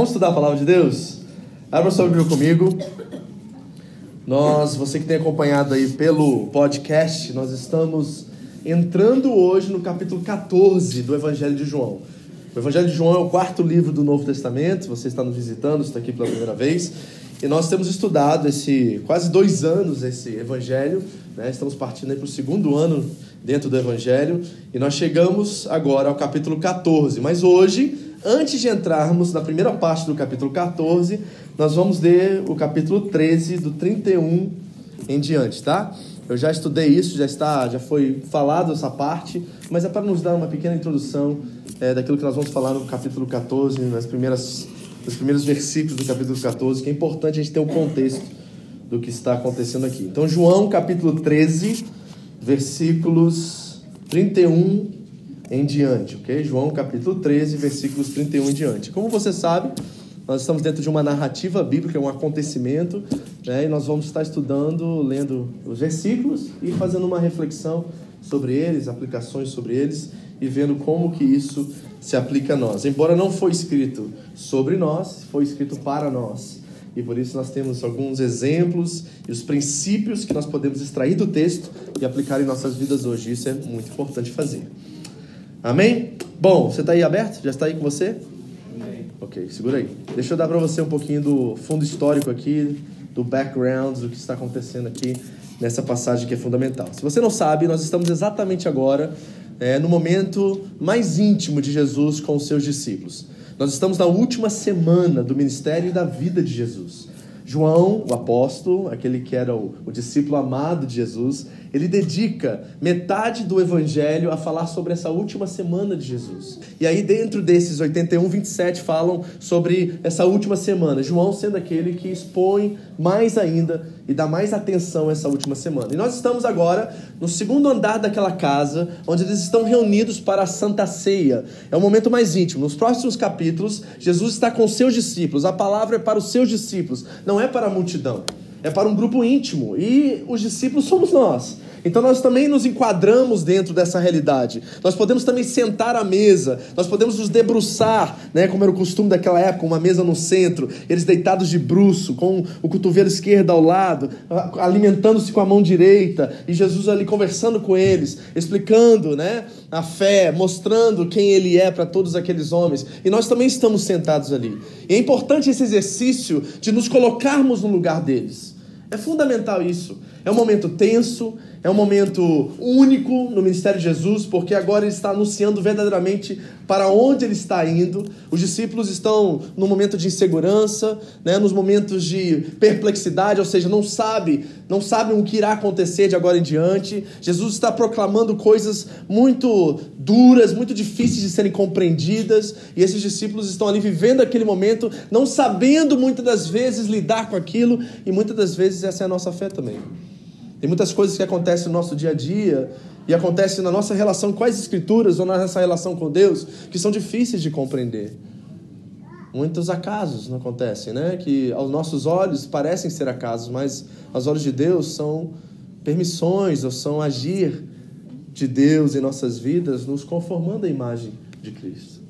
Vamos estudar a palavra de Deus? Abra sua Bíblia comigo. Nós, você que tem acompanhado aí pelo podcast, nós estamos entrando hoje no capítulo 14 do Evangelho de João. O Evangelho de João é o quarto livro do Novo Testamento. Você está nos visitando, está aqui pela primeira vez. E nós temos estudado esse quase dois anos esse Evangelho. Né? Estamos partindo para o segundo ano dentro do Evangelho. E nós chegamos agora ao capítulo 14. Mas hoje, antes de entrarmos na primeira parte do capítulo 14, nós vamos ler o capítulo 13, do 31 em diante, tá? Eu já estudei isso, já está, já foi falado essa parte, mas é para nos dar uma pequena introdução é, daquilo que nós vamos falar no capítulo 14, nas primeiras, nos primeiros versículos do capítulo 14, que é importante a gente ter um contexto do que está acontecendo aqui. Então, João, capítulo 13, versículos 31 em diante, ok? João, capítulo 13, versículos 31 em diante. Como você sabe, nós estamos dentro de uma narrativa bíblica, um acontecimento, né? e nós vamos estar estudando, lendo os versículos e fazendo uma reflexão sobre eles, aplicações sobre eles e vendo como que isso se aplica a nós. Embora não foi escrito sobre nós, foi escrito para nós. E por isso nós temos alguns exemplos e os princípios que nós podemos extrair do texto e aplicar em nossas vidas hoje. Isso é muito importante fazer. Amém? Bom, você está aí aberto? Já está aí com você? Ok, segura aí. Deixa eu dar para você um pouquinho do fundo histórico aqui, do background, do que está acontecendo aqui nessa passagem que é fundamental. Se você não sabe, nós estamos exatamente agora é, no momento mais íntimo de Jesus com os seus discípulos. Nós estamos na última semana do ministério e da vida de Jesus. João, o apóstolo, aquele que era o, o, discípulo amado de Jesus, ele dedica metade do evangelho a falar sobre essa última semana de Jesus. E aí, dentro desses 81, 27 falam sobre essa última semana. João sendo aquele que expõe mais ainda e dá mais atenção a essa última semana. E nós estamos agora no segundo andar daquela casa, onde eles estão reunidos para a Santa Ceia. É o momento mais íntimo. Nos próximos capítulos, Jesus está com seus discípulos. A palavra é para os seus discípulos, não é para a multidão. É para um grupo íntimo. E os discípulos somos nós. Então nós também nos enquadramos dentro dessa realidade. Nós podemos também sentar à mesa, nós podemos nos debruçar, né, como era o costume daquela época, uma mesa no centro, eles deitados de bruço, com o cotovelo esquerdo ao lado, alimentando-se com a mão direita, e Jesus ali conversando com eles, explicando, né, a fé, mostrando quem ele é para todos aqueles homens. E nós também estamos sentados ali. E é importante esse exercício de nos colocarmos no lugar deles. É fundamental isso. É um momento tenso, é um momento único no ministério de Jesus, porque agora ele está anunciando verdadeiramente para onde ele está indo. Os discípulos estão no momento de insegurança, né, nos momentos de perplexidade, ou seja, não sabe, não sabem o que irá acontecer de agora em diante. Jesus está proclamando coisas muito duras, muito difíceis de serem compreendidas, e esses discípulos estão ali vivendo aquele momento, não sabendo muitas das vezes lidar com aquilo, e muitas das vezes essa é a nossa fé também. Tem muitas coisas que acontecem no nosso dia a dia e acontecem na nossa relação com as Escrituras ou na nossa relação com Deus que são difíceis de compreender. Muitos acasos não acontecem, né? Que aos nossos olhos parecem ser acasos, mas aos olhos de Deus são permissões ou são agir de Deus em nossas vidas, nos conformando à imagem de Cristo.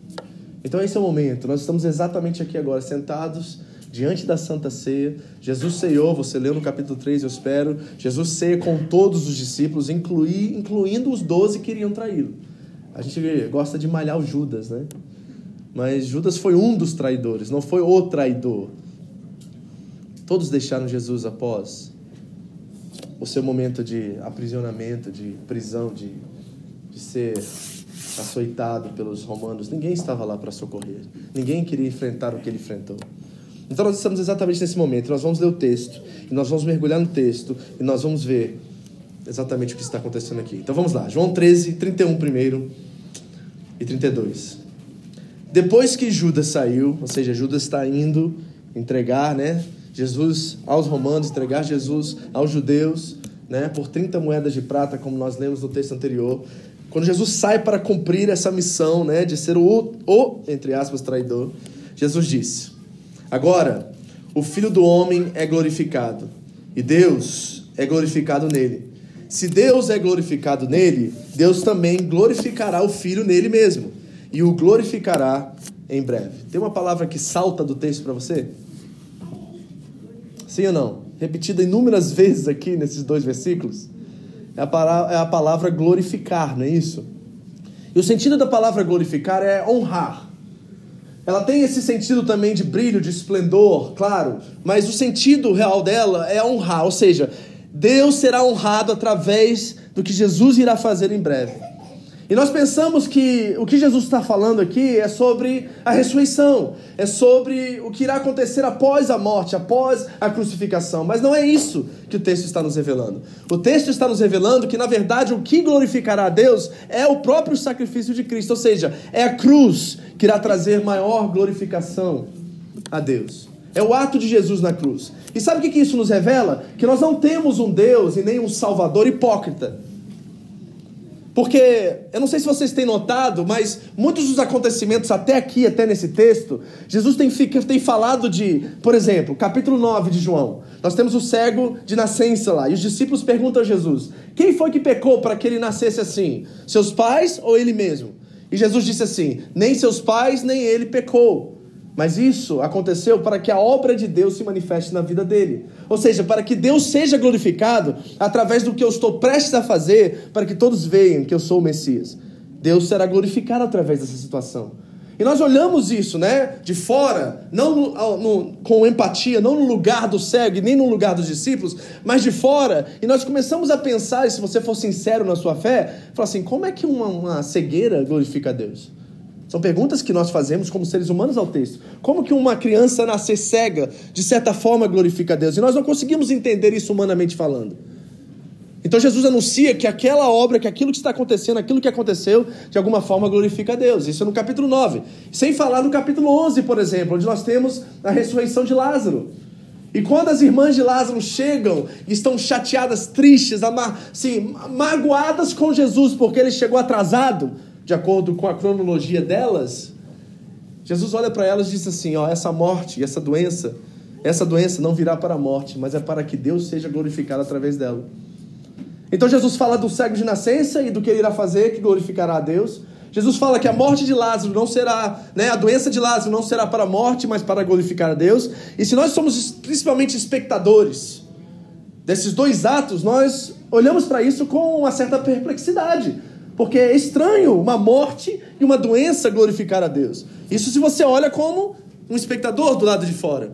Então esse é o momento. Nós estamos exatamente aqui agora, sentados diante da Santa Ceia. Jesus ceiou, você leu no capítulo 3, eu espero. Jesus ceia com todos os discípulos, inclui, incluindo os doze que iriam traí-lo. A gente gosta de malhar o Judas, né? Mas Judas foi um dos traidores, não foi o traidor. Todos deixaram Jesus após o seu momento de aprisionamento, de prisão, de, de ser açoitado pelos romanos. Ninguém estava lá para socorrer. Ninguém queria enfrentar o que ele enfrentou. Então nós estamos exatamente nesse momento. Nós vamos ler o texto, e nós vamos mergulhar no texto, e nós vamos ver exatamente o que está acontecendo aqui. Então vamos lá. João 13, 31 primeiro e 32. depois que Judas saiu, ou seja, Judas está indo entregar, né? Jesus aos romanos, entregar Jesus aos judeus, né? Por 30 moedas de prata, como nós lemos no texto anterior. Quando Jesus sai para cumprir essa missão, né? De ser o, o entre aspas, traidor, Jesus disse: Agora, o Filho do Homem é glorificado e Deus é glorificado nele. Se Deus é glorificado nele, Deus também glorificará o Filho nele mesmo e o glorificará em breve. Tem uma palavra que salta do texto para você? Sim ou não? Repetida inúmeras vezes aqui nesses dois versículos. É a, palavra, é a palavra glorificar, não é isso? E o sentido da palavra glorificar é honrar. Ela tem esse sentido também de brilho, de esplendor, claro, mas o sentido real dela é honrar, ou seja, Deus será honrado através do que Jesus irá fazer em breve. E nós pensamos que o que Jesus está falando aqui é sobre a ressurreição, é sobre o que irá acontecer após a morte, após a crucificação. Mas não é isso que o texto está nos revelando. O texto está nos revelando que, na verdade, o que glorificará a Deus é o próprio sacrifício de Cristo, ou seja, é a cruz que irá trazer maior glorificação a Deus. É o ato de Jesus na cruz. E sabe o que isso nos revela? Que nós não temos um Deus e nem um Salvador hipócrita. Porque, eu não sei se vocês têm notado, mas muitos dos acontecimentos até aqui, até nesse texto, Jesus tem, tem falado de, por exemplo, capítulo 9 de João. Nós temos o cego de nascença lá, e os discípulos perguntam a Jesus: quem foi que pecou para que ele nascesse assim? Seus pais ou ele mesmo? E Jesus disse assim: nem seus pais, nem ele pecou. Mas isso aconteceu para que a obra de Deus se manifeste na vida dele. Ou seja, para que Deus seja glorificado através do que eu estou prestes a fazer, para que todos vejam que eu sou o Messias. Deus será glorificado através dessa situação. E nós olhamos isso, né, de fora, não no, no, com empatia, não no lugar do cego e nem no lugar dos discípulos, mas de fora, e nós começamos a pensar, e se você for sincero na sua fé, falar assim: como é que uma, uma cegueira glorifica a Deus? São perguntas que nós fazemos como seres humanos ao texto. Como que uma criança nascer cega, de certa forma, glorifica a Deus? E nós não conseguimos entender isso humanamente falando. Então Jesus anuncia que aquela obra, que aquilo que está acontecendo, aquilo que aconteceu, de alguma forma glorifica a Deus. Isso é no capítulo 9. Sem falar no capítulo 11, por exemplo, onde nós temos a ressurreição de Lázaro. E quando as irmãs de Lázaro chegam e estão chateadas, tristes, assim, magoadas com Jesus porque ele chegou atrasado, de acordo com a cronologia delas, Jesus olha para elas e diz assim: ó, essa morte, essa doença, essa doença não virá para a morte, mas é para que Deus seja glorificado através dela. Então Jesus fala do cego de nascença e do que ele irá fazer que glorificará a Deus. Jesus fala que a morte de Lázaro não será, né, a doença de Lázaro não será para a morte, mas para glorificar a Deus. E se nós somos principalmente espectadores desses dois atos, nós olhamos para isso com uma certa perplexidade. Porque é estranho uma morte e uma doença glorificar a Deus. Isso se você olha como um espectador do lado de fora.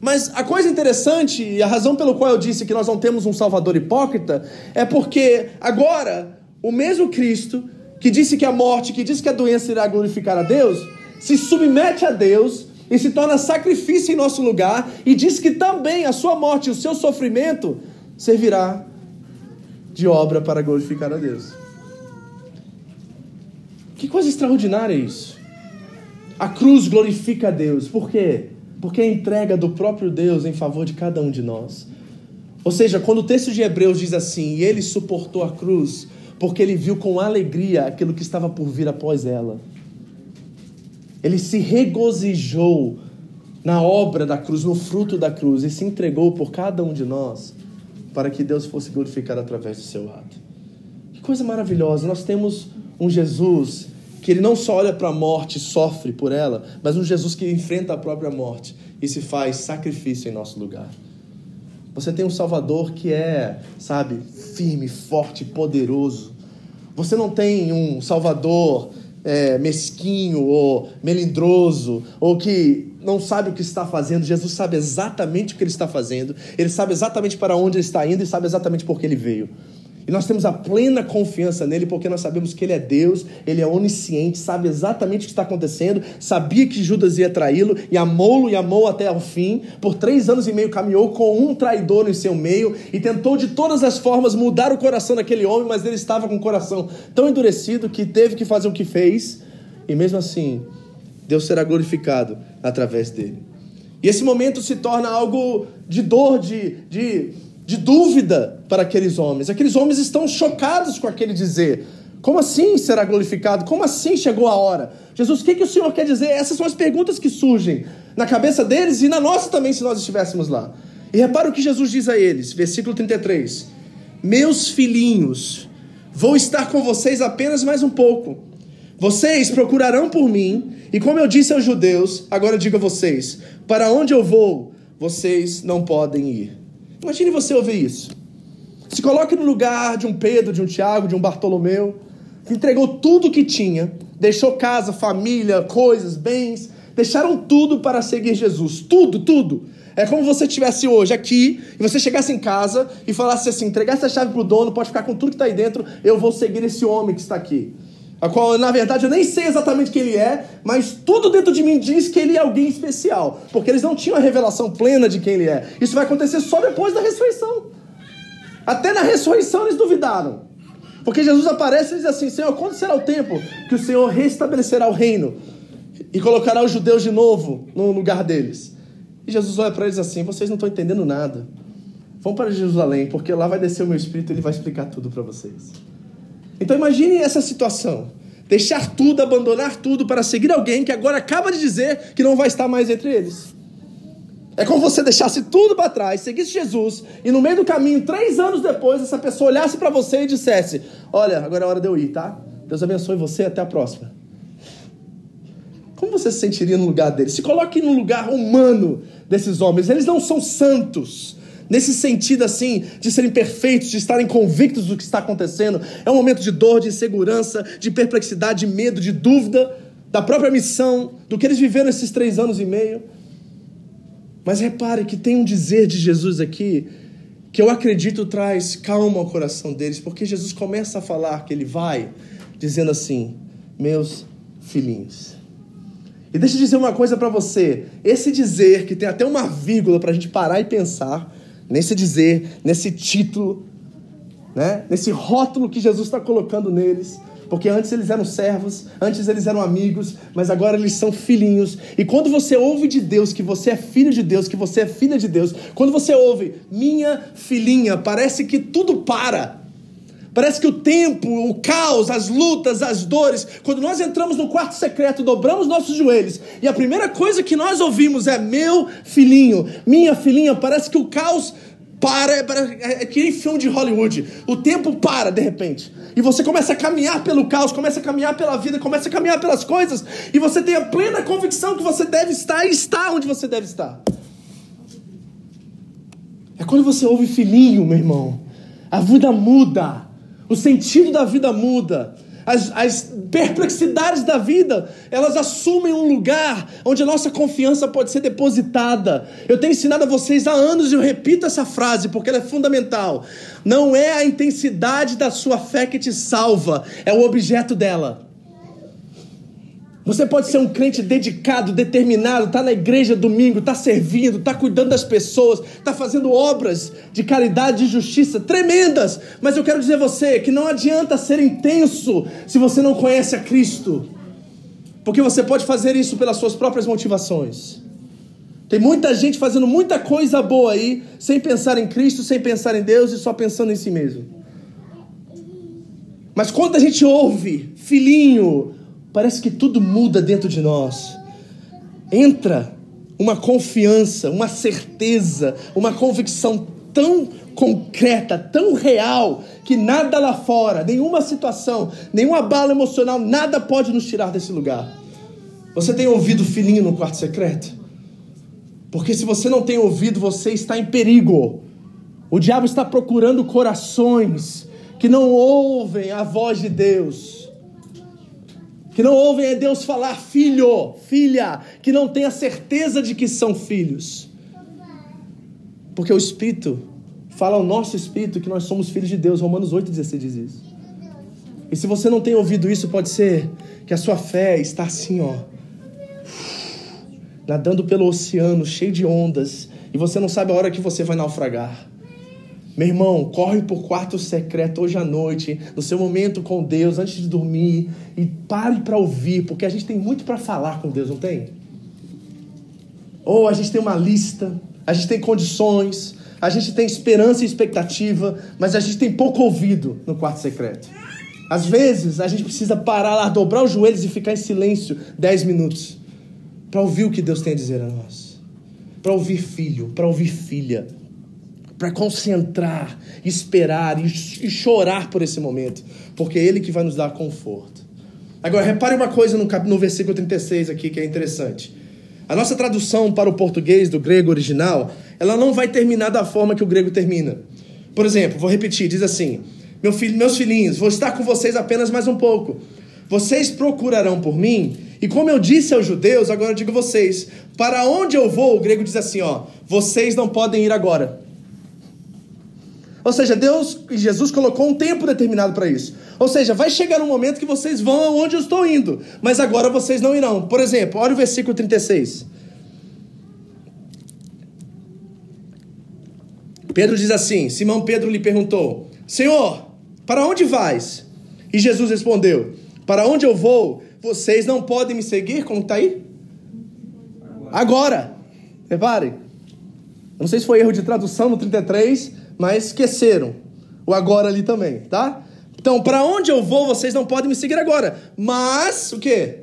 Mas a coisa interessante e a razão pelo qual eu disse que nós não temos um Salvador hipócrita é porque agora o mesmo Cristo que disse que a morte, que disse que a doença irá glorificar a Deus, se submete a Deus e se torna sacrifício em nosso lugar e diz que também a sua morte e o seu sofrimento servirá de obra para glorificar a Deus. Que coisa extraordinária isso. A cruz glorifica a Deus. Por quê? Porque é a entrega do próprio Deus em favor de cada um de nós. Ou seja, quando o texto de Hebreus diz assim, e ele suportou a cruz, porque ele viu com alegria aquilo que estava por vir após ela. Ele se regozijou na obra da cruz, no fruto da cruz, e se entregou por cada um de nós, para que Deus fosse glorificado através do seu ato. Que coisa maravilhosa! Nós temos um Jesus que ele não só olha para a morte e sofre por ela, mas um Jesus que enfrenta a própria morte e se faz sacrifício em nosso lugar. Você tem um Salvador que é, sabe, firme, forte, poderoso. Você não tem um Salvador é, mesquinho ou melindroso ou que não sabe o que está fazendo. Jesus sabe exatamente o que ele está fazendo. Ele sabe exatamente para onde ele está indo e sabe exatamente por que ele veio. E nós temos a plena confiança nele porque nós sabemos que ele é Deus, ele é onisciente, sabe exatamente o que está acontecendo, sabia que Judas ia traí-lo e amou-lo e amou até ao fim. Por três anos e meio caminhou com um traidor em seu meio e tentou de todas as formas mudar o coração daquele homem, mas ele estava com o coração tão endurecido que teve que fazer o que fez. E mesmo assim, Deus será glorificado através dele. E esse momento se torna algo de dor, de, de, de dúvida para aqueles homens. Aqueles homens estão chocados com aquele dizer. Como assim será glorificado? Como assim chegou a hora? Jesus, o que, que o Senhor quer dizer? Essas são as perguntas que surgem na cabeça deles e na nossa também, se nós estivéssemos lá. E repara o que Jesus diz a eles, versículo 33. Meus filhinhos, vou estar com vocês apenas mais um pouco. Vocês procurarão por mim, e como eu disse aos judeus, agora digo a vocês: para onde eu vou, vocês não podem ir. Imagine você ouvir isso. Se coloque no lugar de um Pedro, de um Tiago, de um Bartolomeu, que entregou tudo o que tinha, deixou casa, família, coisas, bens, deixaram tudo para seguir Jesus. Tudo, tudo. É como você estivesse hoje aqui e você chegasse em casa e falasse assim: entregasse a chave para o dono, pode ficar com tudo que está aí dentro, eu vou seguir esse homem que está aqui a qual na verdade eu nem sei exatamente quem ele é, mas tudo dentro de mim diz que ele é alguém especial, porque eles não tinham a revelação plena de quem ele é. Isso vai acontecer só depois da ressurreição. Até na ressurreição eles duvidaram. Porque Jesus aparece e diz assim: Senhor, quando será o tempo que o Senhor restabelecerá o reino e colocará os judeus de novo no lugar deles? E Jesus olha para eles assim: Vocês não estão entendendo nada. Vão para Jerusalém, porque lá vai descer o meu espírito e ele vai explicar tudo para vocês. Então imagine essa situação. Deixar tudo, abandonar tudo para seguir alguém que agora acaba de dizer que não vai estar mais entre eles. É como você deixasse tudo para trás, seguisse Jesus e no meio do caminho, três anos depois, essa pessoa olhasse para você e dissesse: Olha, agora é hora de eu ir, tá? Deus abençoe você até a próxima. Como você se sentiria no lugar deles? Se coloque no lugar humano desses homens. Eles não são santos nesse sentido assim, de serem perfeitos, de estarem convictos do que está acontecendo. É um momento de dor, de insegurança, de perplexidade, de medo, de dúvida da própria missão, do que eles viveram esses três anos e meio. Mas repare que tem um dizer de Jesus aqui que eu acredito traz calma ao coração deles, porque Jesus começa a falar que ele vai dizendo assim: Meus filhinhos. E deixa eu dizer uma coisa para você: esse dizer, que tem até uma vírgula para a gente parar e pensar, nesse dizer, nesse título, né? nesse rótulo que Jesus está colocando neles. Porque antes eles eram servos, antes eles eram amigos, mas agora eles são filhinhos. E quando você ouve de Deus que você é filho de Deus, que você é filha de Deus, quando você ouve minha filhinha, parece que tudo para. Parece que o tempo, o caos, as lutas, as dores, quando nós entramos no quarto secreto, dobramos nossos joelhos e a primeira coisa que nós ouvimos é meu filhinho, minha filhinha, parece que o caos para, é, é, é que nem filme de Hollywood. O tempo para de repente. E você começa a caminhar pelo caos, começa a caminhar pela vida, começa a caminhar pelas coisas, e você tem a plena convicção que você deve estar e está onde você deve estar. É quando você ouve filhinho, meu irmão. A vida muda. O sentido da vida muda. As, as, perplexidades da vida, elas assumem um lugar onde a nossa confiança pode ser depositada. Eu tenho ensinado a vocês há anos e eu repito essa frase porque ela é fundamental. Não é a intensidade da sua fé que te salva, é o objeto dela. Você pode ser um crente dedicado, determinado, tá na igreja domingo, tá servindo, tá cuidando das pessoas, tá fazendo obras de caridade e justiça tremendas. Mas eu quero dizer a você que não adianta ser intenso se você não conhece a Cristo. Porque você pode fazer isso pelas suas próprias motivações. Tem muita gente fazendo muita coisa boa aí, sem pensar em Cristo, sem pensar em Deus e só pensando em si mesmo. Mas quando a gente ouve, filhinho, parece que tudo muda dentro de nós. Entra uma confiança, uma certeza, uma convicção tão concreta, tão real, que nada lá fora, nenhuma situação, nenhum abalo emocional, nada pode nos tirar desse lugar. Você tem ouvido filhinho no quarto secreto? Porque se você não tem ouvido, você está em perigo. O diabo está procurando corações que não ouvem a voz de Deus que não ouvem é Deus falar filho, filha, que não têm a certeza de que são filhos. Porque o Espírito fala ao nosso Espírito que nós somos filhos de Deus, Romanos 8,16 diz isso. E se você não tem ouvido isso, pode ser que a sua fé está assim, ó, nadando pelo oceano, cheio de ondas, e você não sabe a hora que você vai naufragar. Meu irmão, corre por quarto secreto hoje à noite, no seu momento com Deus, antes de dormir, e pare para ouvir, porque a gente tem muito para falar com Deus, não tem? Ou a gente tem uma lista, a gente tem condições, a gente tem esperança e expectativa, mas a gente tem pouco ouvido no quarto secreto. Às vezes a gente precisa parar lá, dobrar os joelhos e ficar em silêncio 10 minutos para ouvir o que Deus tem a dizer a nós. Para ouvir filho, para ouvir filha, para concentrar, esperar e, e, chorar por esse momento, porque é Ele que vai nos dar conforto. Agora, repare uma coisa no, no versículo 36 aqui que é interessante. A nossa tradução para o português do grego original, ela não vai terminar da forma que o grego termina. Por exemplo, vou repetir, diz assim: Meu filho, meus filhinhos, vou estar com vocês apenas mais um pouco. Vocês procurarão por mim, e como eu disse aos judeus, agora eu digo vocês: para onde eu vou, o grego diz assim, ó, vocês não podem ir agora. Ou seja, Deus e Jesus colocou um tempo determinado para isso. Ou seja, vai chegar um momento que vocês vão aonde eu estou indo, mas agora vocês não irão. Por exemplo, olha o versículo 36. Pedro diz assim: Simão Pedro lhe perguntou: Senhor, para onde vais? E Jesus respondeu: Para onde eu vou, vocês não podem me seguir. Como está aí? Agora. Repare. Não sei se foi erro de tradução no 33 mas esqueceram o agora ali também, tá? Então, para onde eu vou, vocês não podem me seguir agora. Mas, o quê?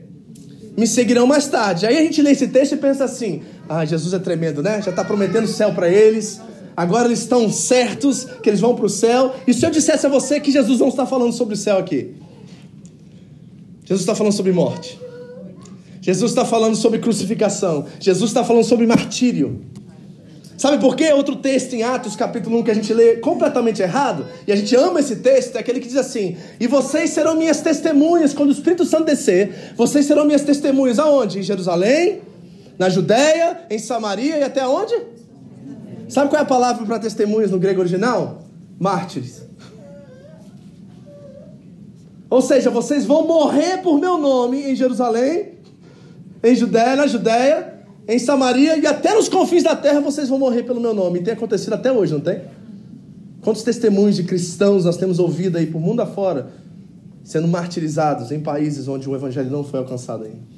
Me seguirão mais tarde. Aí a gente lê esse texto e pensa assim: ah, Jesus é tremendo, né? Já está prometendo céu para eles. Agora eles estão certos que eles vão para o céu. E se eu dissesse a você que Jesus não está falando sobre o céu aqui? Jesus está falando sobre morte. Jesus está falando sobre crucificação. Jesus está falando sobre martírio. Sabe por quê? Outro texto em Atos, capítulo 1, que a gente lê completamente errado, e a gente ama esse texto, é aquele que diz assim: E vocês serão minhas testemunhas quando o Espírito Santo descer. Vocês serão minhas testemunhas aonde? Em Jerusalém, na Judéia, em Samaria e até onde? Sabe qual é a palavra para testemunhas no grego original? Mártires. Ou seja, vocês vão morrer por meu nome em Jerusalém, em Judéia, na Judéia, em Samaria e até nos confins da terra vocês vão morrer pelo meu nome. E tem acontecido até hoje, não tem? Quantos testemunhos de cristãos nós temos ouvido aí por mundo afora sendo martirizados em países onde o evangelho não foi alcançado ainda?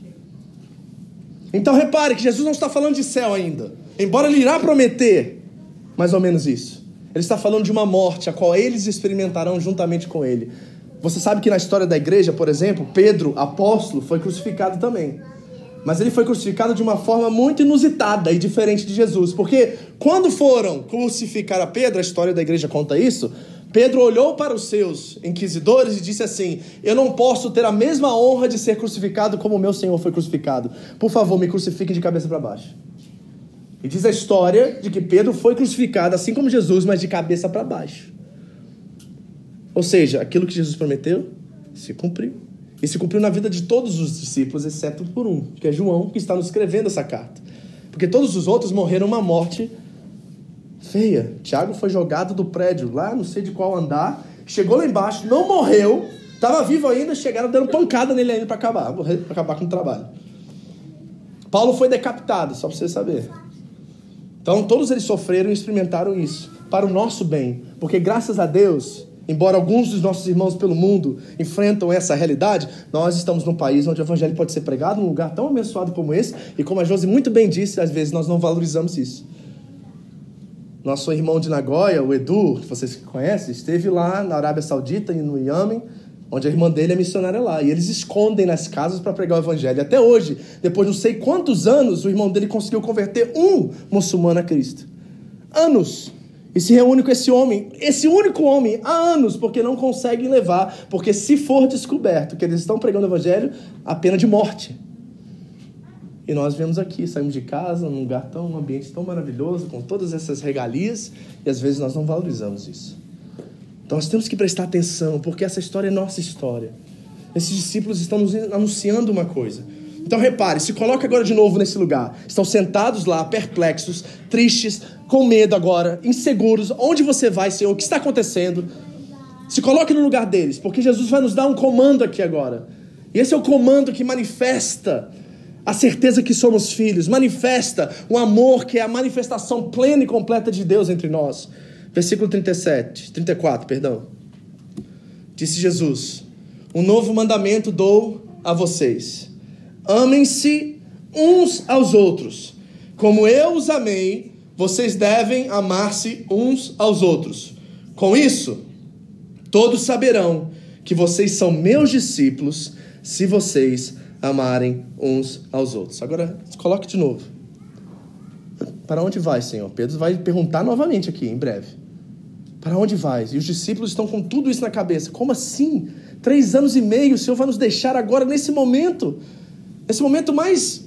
Então repare que Jesus não está falando de céu ainda, embora ele irá prometer mais ou menos isso. Ele está falando de uma morte a qual eles experimentarão juntamente com ele. Você sabe que na história da igreja, por exemplo, Pedro, apóstolo, foi crucificado também. Mas ele foi crucificado de uma forma muito inusitada e diferente de Jesus. Porque quando foram crucificar a Pedro, a história da igreja conta isso, Pedro olhou para os seus inquisidores e disse assim: Eu não posso ter a mesma honra de ser crucificado como o meu Senhor foi crucificado. Por favor, me crucifiquem de cabeça para baixo. E diz a história de que Pedro foi crucificado assim como Jesus, mas de cabeça para baixo. Ou seja, aquilo que Jesus prometeu se cumpriu. E se cumpriu na vida de todos os discípulos, exceto por um, que é João, que está nos escrevendo essa carta. Porque todos os outros morreram uma morte feia. Tiago foi jogado do prédio, lá não sei de qual andar, chegou lá embaixo, não morreu, estava vivo ainda, chegaram dando pancada nele ainda para acabar, para acabar com o trabalho. Paulo foi decapitado, só para você saber. Então todos eles sofreram e experimentaram isso, para o nosso bem, porque graças a Deus Embora alguns dos nossos irmãos pelo mundo enfrentam essa realidade, nós estamos num país onde o evangelho pode ser pregado num lugar tão abençoado como esse, e como a Josi muito bem disse, às vezes nós não valorizamos isso. Nosso irmão de Nagoya, o Edu, que vocês conhecem, esteve lá na Arábia Saudita e no Iêmen, onde a irmã dele é missionária lá, e eles escondem nas casas para pregar o evangelho. Até hoje, depois de não sei quantos anos, o irmão dele conseguiu converter um muçulmano a Cristo. Anos e se reúne com esse homem, esse único homem, há anos, porque não conseguem levar, porque se for descoberto que eles estão pregando o evangelho, a pena de morte. E nós vemos aqui, saímos de casa, num lugar tão, um ambiente tão maravilhoso, com todas essas regalias, e às vezes nós não valorizamos isso. Então nós temos que prestar atenção, porque essa história é nossa história. Esses discípulos estão nos anunciando uma coisa. Então repare, se coloque agora de novo nesse lugar. Estão sentados lá, perplexos, tristes, com medo agora, inseguros. Onde você vai, Senhor? O que está acontecendo? Se coloque no lugar deles, porque Jesus vai nos dar um comando aqui agora. E esse é o comando que manifesta a certeza que somos filhos, manifesta o amor que é a manifestação plena e completa de Deus entre nós. Versículo 37, 34, perdão. Disse Jesus: Um novo mandamento dou a vocês. Amem-se uns aos outros. Como eu os amei, vocês devem amar-se uns aos outros. Com isso, todos saberão que vocês são meus discípulos se vocês amarem uns aos outros. Agora, coloque de novo. Para onde vai, Senhor? Pedro vai perguntar novamente aqui, em breve. Para onde vai? E os discípulos estão com tudo isso na cabeça. Como assim? Três anos e meio, o Senhor vai nos deixar agora nesse momento. Nesse momento mais.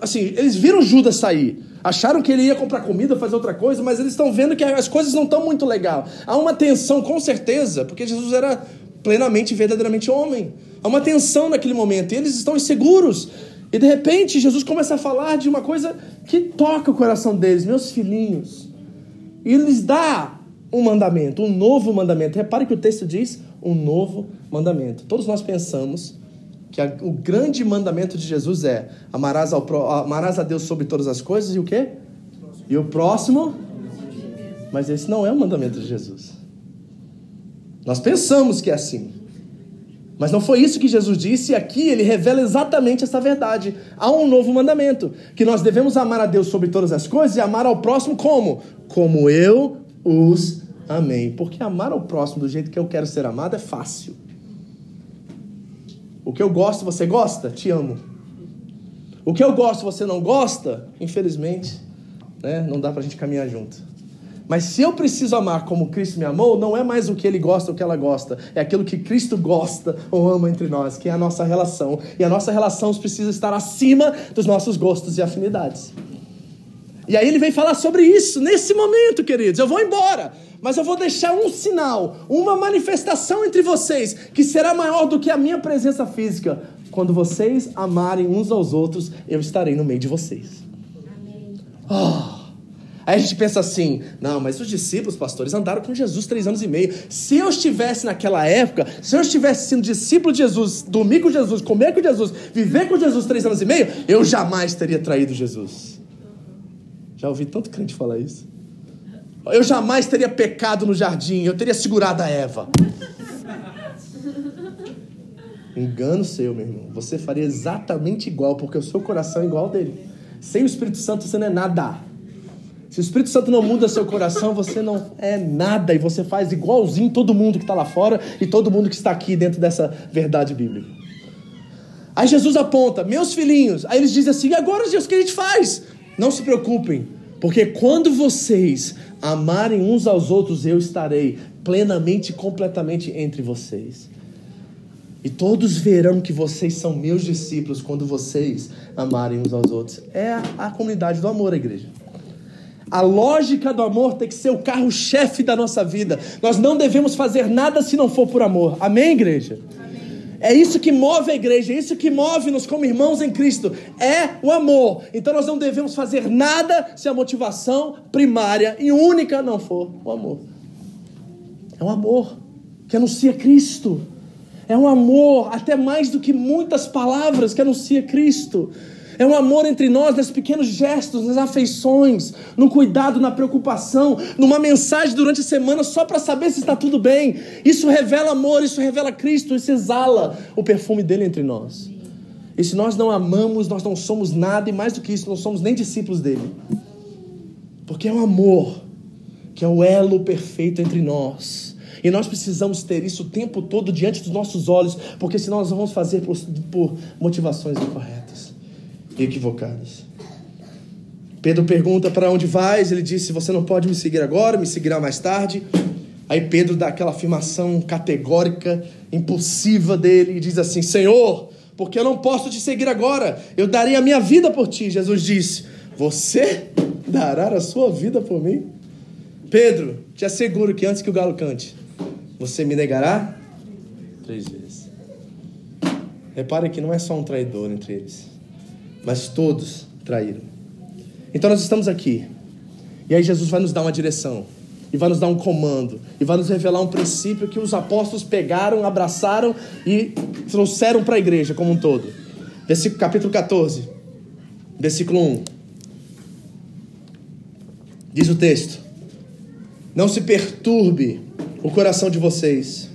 Assim, eles viram Judas sair. Acharam que ele ia comprar comida, fazer outra coisa, mas eles estão vendo que as coisas não estão muito legal. Há uma tensão, com certeza, porque Jesus era plenamente e verdadeiramente homem. Há uma tensão naquele momento, e eles estão inseguros. E de repente Jesus começa a falar de uma coisa que toca o coração deles, meus filhinhos. E lhes dá um mandamento, um novo mandamento. Repare que o texto diz um novo mandamento. Todos nós pensamos que a, o grande mandamento de Jesus é amarás, ao, amarás a Deus sobre todas as coisas e o quê? E o próximo? Mas esse não é o mandamento de Jesus. Nós pensamos que é assim. Mas não foi isso que Jesus disse, e aqui ele revela exatamente essa verdade. Há um novo mandamento: que nós devemos amar a Deus sobre todas as coisas e amar ao próximo como? Como eu os amei. Porque amar ao próximo do jeito que eu quero ser amado é fácil. O que eu gosto, você gosta? Te amo. O que eu gosto, você não gosta? Infelizmente, né, não dá pra gente caminhar junto. Mas se eu preciso amar como Cristo me amou, não é mais o que ele gosta ou o que ela gosta, é aquilo que Cristo gosta ou ama entre nós, que é a nossa relação. E a nossa relação precisa estar acima dos nossos gostos e afinidades. E aí ele vem falar sobre isso nesse momento, queridos. Eu vou embora, mas eu vou deixar um sinal, uma manifestação entre vocês que será maior do que a minha presença física. Quando vocês amarem uns aos outros, eu estarei no meio de vocês. Amém. Oh. Aí a gente pensa assim: não, mas os discípulos, pastores, andaram com Jesus três anos e meio. Se eu estivesse naquela época, se eu estivesse sendo discípulo de Jesus, dormir com Jesus, comer com Jesus, viver com Jesus três anos e meio, eu jamais teria traído Jesus. Já ouvi tanto crente falar isso. Eu jamais teria pecado no jardim, eu teria segurado a Eva. Engano seu, meu irmão. Você faria exatamente igual, porque o seu coração é igual ao dele. Sem o Espírito Santo você não é nada. Se o Espírito Santo não muda seu coração, você não é nada e você faz igualzinho todo mundo que está lá fora e todo mundo que está aqui dentro dessa verdade bíblica. Aí Jesus aponta, meus filhinhos, aí eles dizem assim: agora, Deus, o que a gente faz? Não se preocupem, porque quando vocês amarem uns aos outros, eu estarei plenamente e completamente entre vocês. E todos verão que vocês são meus discípulos quando vocês amarem uns aos outros. É a comunidade do amor, a igreja. A lógica do amor tem que ser o carro-chefe da nossa vida. Nós não devemos fazer nada se não for por amor. Amém, igreja? É isso que move a igreja, é isso que move-nos como irmãos em Cristo. É o amor. Então nós não devemos fazer nada se a motivação primária e única não for o amor. É um amor que anuncia Cristo. É um amor, até mais do que muitas palavras, que anuncia Cristo. É um amor entre nós, nos pequenos gestos, nas afeições, no cuidado, na preocupação, numa mensagem durante a semana só para saber se está tudo bem. Isso revela amor, isso revela Cristo, isso exala o perfume dele entre nós. E se nós não amamos, nós não somos nada, e mais do que isso, não somos nem discípulos dele. Porque é o amor que é o elo perfeito entre nós. E nós precisamos ter isso o tempo todo diante dos nossos olhos, porque senão nós vamos fazer por, por motivações incorretas equivocadas. Pedro pergunta para onde vais, ele disse: Você não pode me seguir agora, me seguirá mais tarde. Aí Pedro dá aquela afirmação categórica, impulsiva dele e diz assim: Senhor, porque eu não posso te seguir agora, eu darei a minha vida por ti. Jesus disse: Você dará a sua vida por mim? Pedro, te asseguro que antes que o galo cante, você me negará três vezes. Repare que não é só um traidor entre eles mas todos traíram. Então nós estamos aqui. E aí Jesus vai nos dar uma direção, e vai nos dar um comando, e vai nos revelar um princípio que os apóstolos pegaram, abraçaram e trouxeram para a igreja como um todo. Versículo capítulo 14, versículo 1. Diz o texto: Não se perturbe o coração de vocês.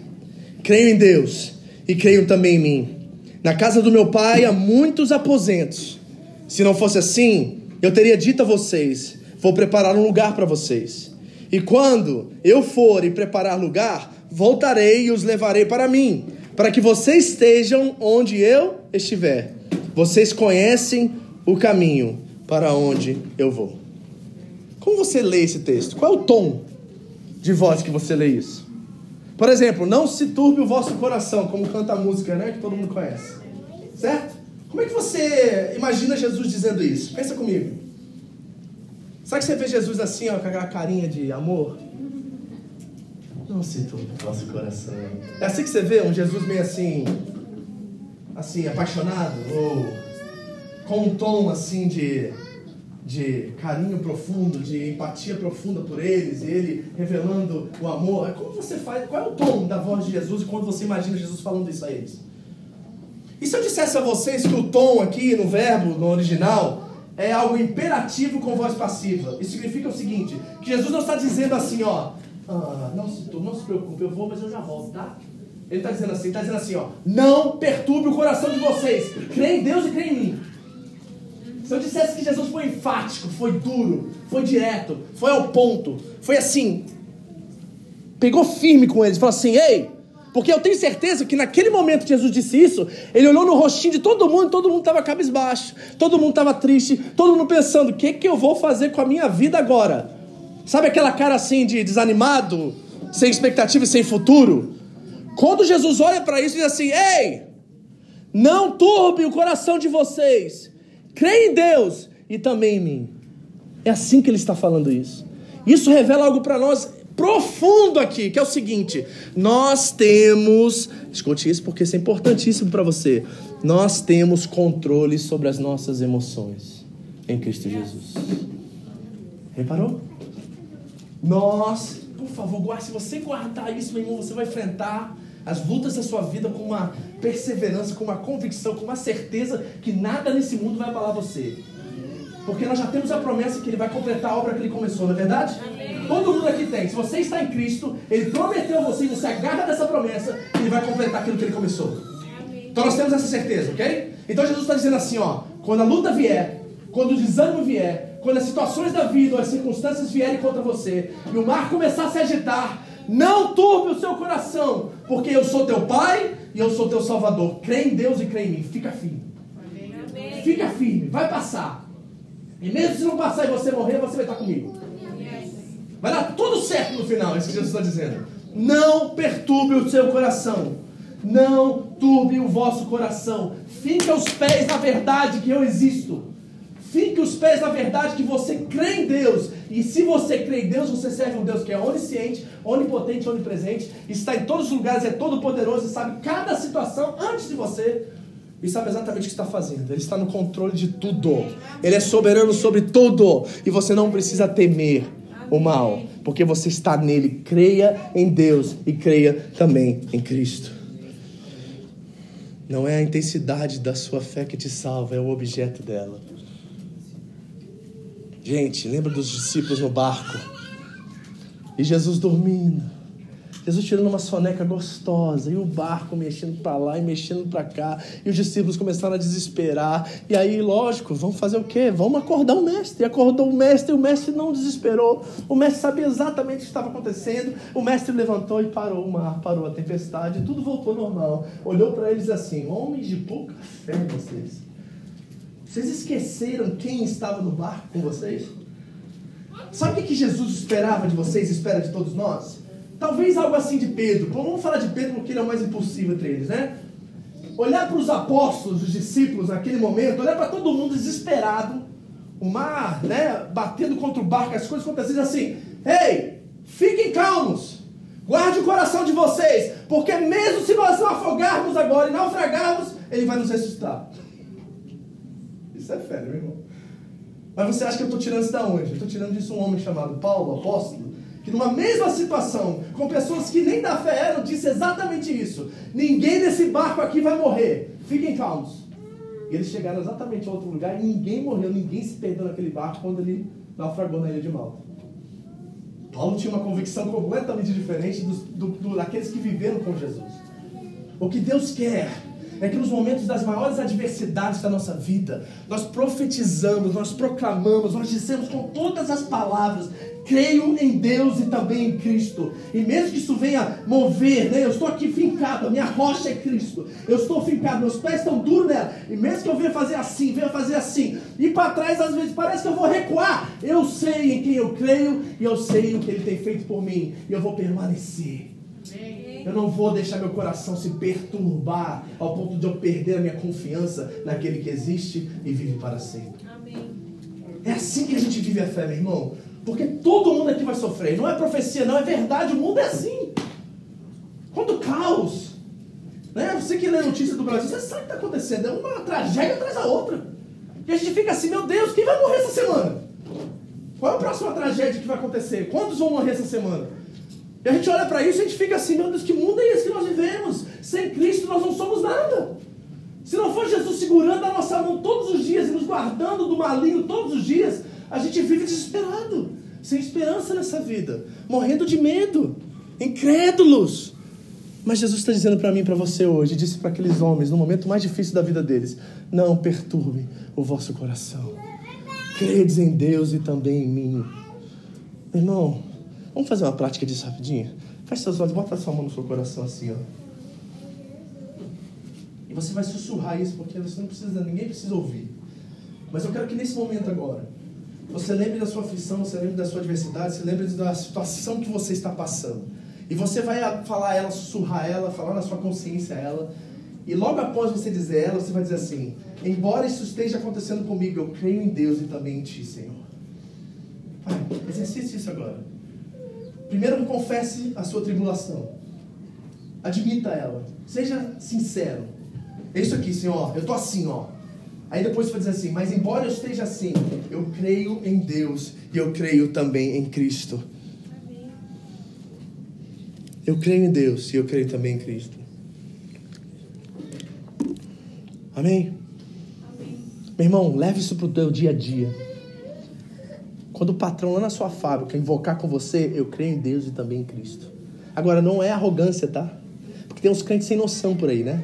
Creio em Deus e creio também em mim. Na casa do meu pai há muitos aposentos. Se não fosse assim, eu teria dito a vocês: vou preparar um lugar para vocês. E quando eu for e preparar lugar, voltarei e os levarei para mim, para que vocês estejam onde eu estiver. Vocês conhecem o caminho para onde eu vou. Como você lê esse texto? Qual é o tom de voz que você lê isso? Por exemplo, não se turbe o vosso coração, como canta a música, né, que todo mundo conhece. Certo? Como é que você imagina Jesus dizendo isso? Pensa comigo. Será que você vê Jesus assim, ó, com aquela carinha de amor? Não se turbe o vosso coração. É assim que você vê um Jesus meio assim, assim, apaixonado, ou com um tom assim de, de carinho profundo, de empatia profunda por eles, e ele revelando o amor. Como você faz? Qual é o tom da voz de Jesus quando você imagina Jesus falando isso a eles? E se eu dissesse a vocês que o tom aqui no verbo, no original, é algo imperativo com voz passiva? Isso significa o seguinte: que Jesus não está dizendo assim, ó, ah, não, se, não se preocupe, eu vou, mas eu já volto, tá? Ele está dizendo assim, está dizendo assim, ó, não perturbe o coração de vocês. Crê em Deus e crê em mim. Se eu dissesse que Jesus foi enfático, foi duro, foi direto, foi ao ponto, foi assim, pegou firme com eles, falou assim, ei, porque eu tenho certeza que naquele momento que Jesus disse isso, ele olhou no rostinho de todo mundo, todo mundo estava cabisbaixo, todo mundo estava triste, todo mundo pensando, o que, que eu vou fazer com a minha vida agora? Sabe aquela cara assim de desanimado, sem expectativa e sem futuro? Quando Jesus olha para isso, diz assim: Ei, não turbe o coração de vocês, creia em Deus e também em mim. É assim que ele está falando isso. Isso revela algo para nós profundo aqui, que é o seguinte: nós temos, escute isso porque isso é importantíssimo para você. Nós temos controle sobre as nossas emoções em Cristo Jesus. Reparou? Nós, por favor, guarde. Se você guardar isso, meu irmão, você vai enfrentar as lutas da sua vida com uma perseverança, com uma convicção, com uma certeza que nada nesse mundo vai abalar você. Porque nós já temos a promessa que ele vai completar a obra que ele começou, não é verdade? Amém. Todo mundo aqui tem. Se você está em Cristo, ele prometeu a você, e você agarra dessa promessa, que ele vai completar aquilo que ele começou. Amém. Então nós temos essa certeza, ok? Então Jesus está dizendo assim, ó, quando a luta vier, quando o desânimo vier, quando as situações da vida, as circunstâncias vierem contra você, e o mar começar a se agitar, não turbe o seu coração, porque eu sou teu Pai e eu sou teu Salvador. Crê em Deus e crê em mim. Fica firme. Amém. Fica firme, vai passar. E mesmo se não passar e você morrer, você vai estar comigo. Vai dar tudo certo no final, é isso que Jesus está dizendo. Não perturbe o seu coração. Não turbe o vosso coração. Fique aos pés da verdade que eu existo. Fique os pés na verdade que você crê em Deus. E se você crê em Deus, você serve um Deus que é onisciente, onipotente, onipresente, está em todos os lugares, é todo poderoso e sabe cada situação antes de você. E sabe exatamente o que está fazendo. Ele está no controle de tudo. Ele é soberano sobre tudo. E você não precisa temer o mal, porque você está nele. Creia em Deus e creia também em Cristo. Não é a intensidade da sua fé que te salva, é o objeto dela. Gente, lembra dos discípulos no barco? E Jesus dormindo. Jesus tirando uma soneca gostosa e o barco mexendo para lá e mexendo para cá. E os discípulos começaram a desesperar. E aí, lógico, vamos fazer o quê? Vamos acordar o mestre. E acordou o mestre e o mestre não desesperou. O mestre sabia exatamente o que estava acontecendo. O mestre levantou e parou o mar, parou a tempestade. Tudo voltou normal. Olhou para eles assim: Homens de pouca fé, vocês. Vocês esqueceram quem estava no barco com vocês? Sabe o que Jesus esperava de vocês, espera de todos nós? Talvez algo assim de Pedro. Vamos falar de Pedro porque ele é o mais impulsivo entre eles, né? Olhar para os apóstolos, os discípulos naquele momento, olhar para todo mundo desesperado, o mar, né, batendo contra o barco, as coisas acontecendo assim. Ei, fiquem calmos. Guarde o coração de vocês, porque mesmo se nós não afogarmos agora e naufragarmos, ele vai nos ressuscitar. Isso é fé, meu irmão. Mas você acha que eu estou tirando isso da onde? Eu estou tirando disso um homem chamado Paulo, apóstolo, que numa mesma situação, com pessoas que nem da fé eram, disse exatamente isso. Ninguém desse barco aqui vai morrer. Fiquem calmos. E eles chegaram exatamente a outro lugar e ninguém morreu, ninguém se perdeu naquele barco quando ele naufragou na ilha de Malta. Paulo tinha uma convicção completamente diferente dos, do, do, daqueles que viveram com Jesus. O que Deus quer é que nos momentos das maiores adversidades da nossa vida, nós profetizamos, nós proclamamos, nós dizemos com todas as palavras: creio em Deus e também em Cristo. E mesmo que isso venha mover, né? Eu estou aqui fincado, a minha rocha é Cristo. Eu estou fincado, meus pés estão duros nela. E mesmo que eu venha fazer assim, venha fazer assim, e para trás às vezes parece que eu vou recuar. Eu sei em quem eu creio e eu sei o que ele tem feito por mim. E eu vou permanecer. Eu não vou deixar meu coração se perturbar ao ponto de eu perder a minha confiança naquele que existe e vive para sempre. Amém. É assim que a gente vive a fé, meu irmão. Porque todo mundo aqui vai sofrer. Não é profecia, não é verdade. O mundo é assim. Quando caos. Né? Você que lê notícias do Brasil, você sabe o que está acontecendo. É uma tragédia atrás da outra. E a gente fica assim, meu Deus, quem vai morrer essa semana? Qual é a próxima tragédia que vai acontecer? Quantos vão morrer essa semana? E a gente olha para isso e a gente fica assim, meu Deus, que mundo é esse que nós vivemos? Sem Cristo nós não somos nada. Se não for Jesus segurando a nossa mão todos os dias e nos guardando do maligno todos os dias, a gente vive desesperado, sem esperança nessa vida, morrendo de medo, incrédulos. Mas Jesus está dizendo para mim e para você hoje, disse para aqueles homens no momento mais difícil da vida deles: Não perturbe o vosso coração. Credes em Deus e também em mim. Irmão, Vamos fazer uma prática disso rapidinho? Feche seus olhos, bota sua mão no seu coração assim, ó. E você vai sussurrar isso, porque você não precisa, ninguém precisa ouvir. Mas eu quero que nesse momento agora, você lembre da sua aflição, você lembre da sua adversidade, você lembre da situação que você está passando. E você vai falar ela, sussurrar ela, falar na sua consciência ela. E logo após você dizer ela, você vai dizer assim: Embora isso esteja acontecendo comigo, eu creio em Deus e também em Ti, Senhor. Vai, exercite isso agora. Primeiro, confesse a sua tribulação. Admita ela. Seja sincero. É isso aqui, Senhor. Eu estou assim, ó. Aí depois você vai dizer assim: Mas embora eu esteja assim, eu creio em Deus e eu creio também em Cristo. Eu creio em Deus e eu creio também em Cristo. Amém? Amém. Meu irmão, leve isso para o teu dia a dia. Quando o patrão lá na sua fábrica invocar com você, eu creio em Deus e também em Cristo. Agora, não é arrogância, tá? Porque tem uns crentes sem noção por aí, né?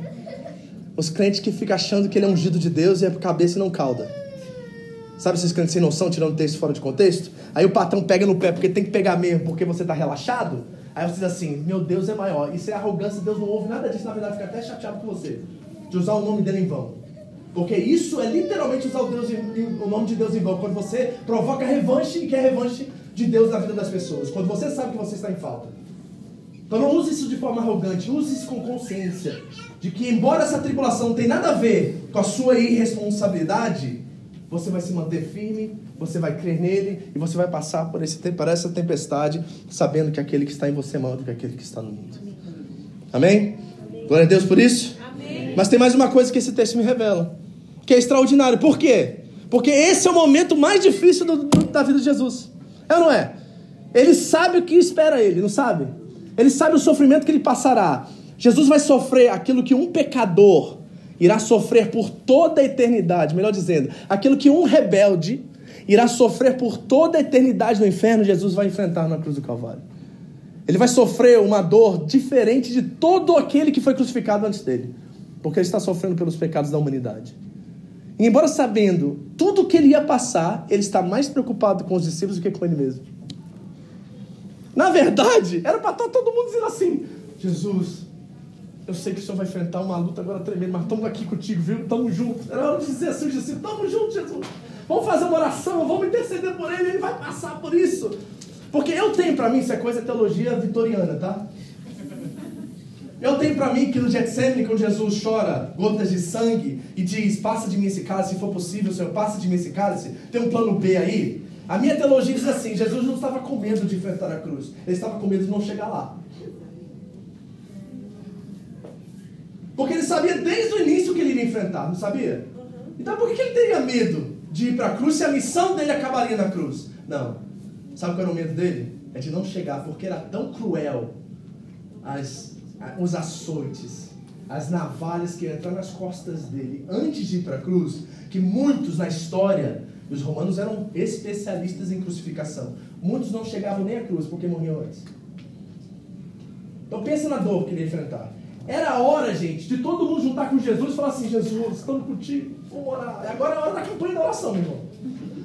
Os crentes que ficam achando que ele é ungido de Deus e é cabeça e não cauda. Sabe esses crentes sem noção, tirando texto fora de contexto? Aí o patrão pega no pé, porque tem que pegar mesmo, porque você está relaxado. Aí você diz assim, meu Deus é maior. Isso é arrogância, Deus não ouve nada disso, na verdade fica até chateado com você. De usar o nome dele em vão. Porque isso é literalmente usar o, Deus o nome de Deus em vão. Quando você provoca revanche e quer revanche de Deus na vida das pessoas. Quando você sabe que você está em falta. Então não use isso de forma arrogante. Use isso com consciência. De que, embora essa tribulação não tenha nada a ver com a sua irresponsabilidade, você vai se manter firme, você vai crer nele e você vai passar por, esse, por essa tempestade, sabendo que aquele que está em você é maior do que aquele que está no mundo. Amém? Amém. Glória a Deus por isso. Mas tem mais uma coisa que esse texto me revela, que é extraordinário. Por quê? Porque esse é o momento mais difícil do, do, da vida de Jesus. É ou não é? Ele sabe o que espera ele, não sabe? Ele sabe o sofrimento que ele passará. Jesus vai sofrer aquilo que um pecador irá sofrer por toda a eternidade. Melhor dizendo, aquilo que um rebelde irá sofrer por toda a eternidade no inferno, Jesus vai enfrentar na cruz do Calvário. Ele vai sofrer uma dor diferente de todo aquele que foi crucificado antes dele porque ele está sofrendo pelos pecados da humanidade. Embora sabendo tudo o que ele ia passar, ele está mais preocupado com os discípulos do que com ele mesmo. Na verdade, era para todo mundo dizer assim: Jesus, eu sei que o Senhor vai enfrentar uma luta agora tremenda, mas estamos aqui contigo, viu? Estamos juntos. Era hora de dizer assim: estamos juntos, Jesus. Vamos fazer uma oração, vamos interceder por ele, ele vai passar por isso. Porque eu tenho para mim, isso é coisa teologia vitoriana, tá? Eu tenho para mim que no Getsemane, quando Jesus chora gotas de sangue e diz: Passa de mim esse cálice, se for possível, Senhor, passa de mim esse cálice. Tem um plano B aí. A minha teologia diz assim: Jesus não estava com medo de enfrentar a cruz, ele estava com medo de não chegar lá. Porque ele sabia desde o início que ele iria enfrentar, não sabia? Então por que ele teria medo de ir para a cruz se a missão dele acabaria na cruz? Não. Sabe qual era o medo dele? É de não chegar, porque era tão cruel as os açoites, as navalhas que entram nas costas dele antes de ir para a cruz, que muitos na história, os romanos eram especialistas em crucificação. muitos não chegavam nem à cruz porque morriam antes. Então pensa na dor que ele ia enfrentar. Era a hora, gente, de todo mundo juntar com Jesus e falar assim, Jesus, estamos contigo, vamos orar. Agora é a hora da campanha da oração, meu irmão.